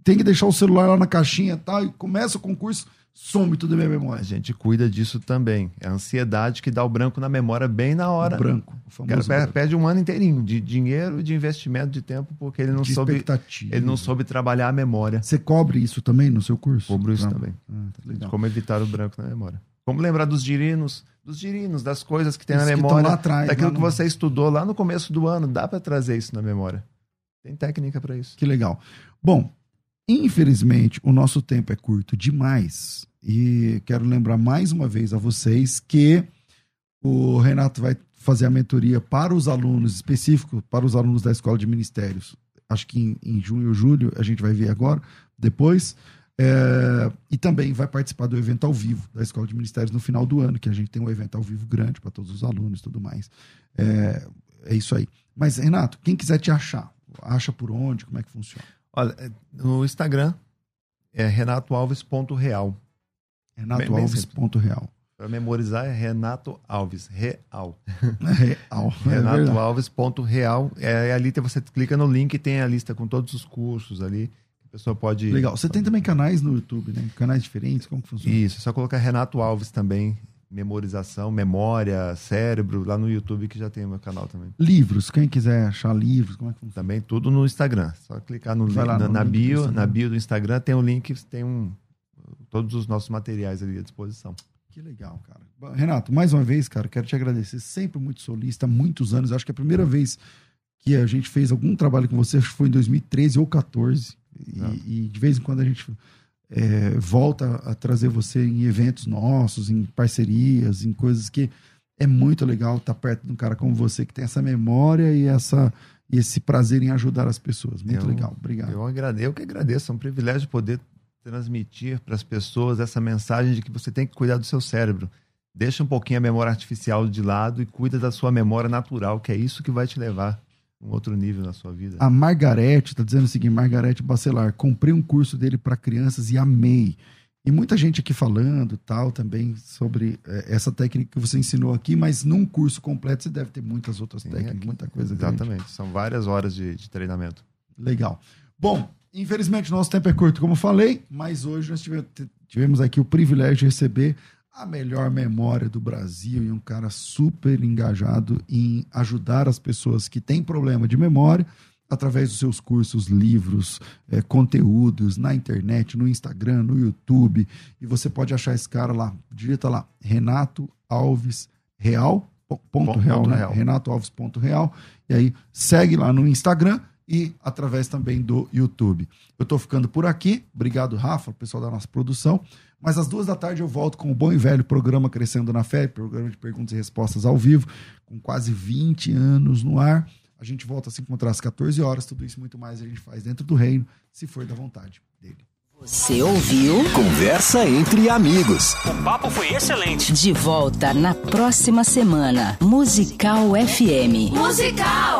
tem que deixar o celular lá na caixinha tal, e começa o concurso, some tudo da minha memória. A gente cuida disso também. É a ansiedade que dá o branco na memória bem na hora. O branco. O famoso cara branco. perde um ano inteirinho de dinheiro e de investimento de tempo porque ele não de soube ele não soube trabalhar a memória. Você cobre isso também no seu curso? Cobro isso também. Ah, tá Como evitar o branco na memória. Como lembrar dos girinos, dos girinos, das coisas que tem isso na memória, atrás, daquilo no... que você estudou lá no começo do ano, dá para trazer isso na memória. Tem técnica para isso. Que legal. Bom, infelizmente o nosso tempo é curto demais. E quero lembrar mais uma vez a vocês que o Renato vai fazer a mentoria para os alunos, específico para os alunos da Escola de Ministérios. Acho que em, em junho ou julho, a gente vai ver agora, depois. É, e também vai participar do evento ao vivo da Escola de Ministérios no final do ano, que a gente tem um evento ao vivo grande para todos os alunos e tudo mais. É, é isso aí. Mas, Renato, quem quiser te achar, acha por onde, como é que funciona? Olha, no Instagram é renatoalves.real. Renato Alves, ponto real. Para memorizar é Renato Alves, real. Real. É Renato é Alves, ponto real. É, ali você clica no link e tem a lista com todos os cursos ali. A pessoa pode. Legal. Você tem também canais no YouTube, né? Canais diferentes, como funciona? Isso, é só colocar Renato Alves também. Memorização, memória, cérebro, lá no YouTube que já tem o meu canal também. Livros, quem quiser achar livros, como é que funciona? Também tudo no Instagram. Só clicar no, link, na, no na bio, na bio do Instagram tem um link, tem um, todos os nossos materiais ali à disposição. Que legal, cara. Renato, mais uma vez, cara, quero te agradecer. Sempre muito solista, muitos anos. Acho que a primeira vez que a gente fez algum trabalho com você, foi em 2013 ou 14. E, ah. e de vez em quando a gente é, volta a trazer você em eventos nossos, em parcerias, em coisas que é muito legal estar perto de um cara como você que tem essa memória e essa e esse prazer em ajudar as pessoas. Muito eu, legal, obrigado. Eu, agradeço, eu que agradeço, é um privilégio poder transmitir para as pessoas essa mensagem de que você tem que cuidar do seu cérebro. Deixa um pouquinho a memória artificial de lado e cuida da sua memória natural, que é isso que vai te levar a um outro nível na sua vida. A Margarete está dizendo o seguinte: Margarete Bacelar, comprei um curso dele para crianças e amei. E muita gente aqui falando tal também sobre é, essa técnica que você ensinou aqui, mas num curso completo você deve ter muitas outras Sim, técnicas, muita coisa. Exatamente, grande. são várias horas de, de treinamento. Legal. Bom, infelizmente nosso tempo é curto, como falei, mas hoje nós tivemos, aqui o privilégio de receber a melhor memória do Brasil e um cara super engajado em ajudar as pessoas que têm problema de memória através dos seus cursos, livros, é, conteúdos na internet, no Instagram, no YouTube. E você pode achar esse cara lá. Digita lá, Renato Alves Real. Ponto, ponto real, né? Real. Renato Alves ponto real. E aí segue lá no Instagram e através também do YouTube. Eu estou ficando por aqui. Obrigado, Rafa, pessoal da nossa produção. Mas às duas da tarde eu volto com o bom e velho programa Crescendo na Fé, programa de perguntas e respostas ao vivo, com quase 20 anos no ar. A gente volta a se encontrar às 14 horas. Tudo isso muito mais a gente faz dentro do reino, se for da vontade dele. Você ouviu? Conversa entre amigos. O papo foi excelente. De volta na próxima semana. Musical FM. Musical!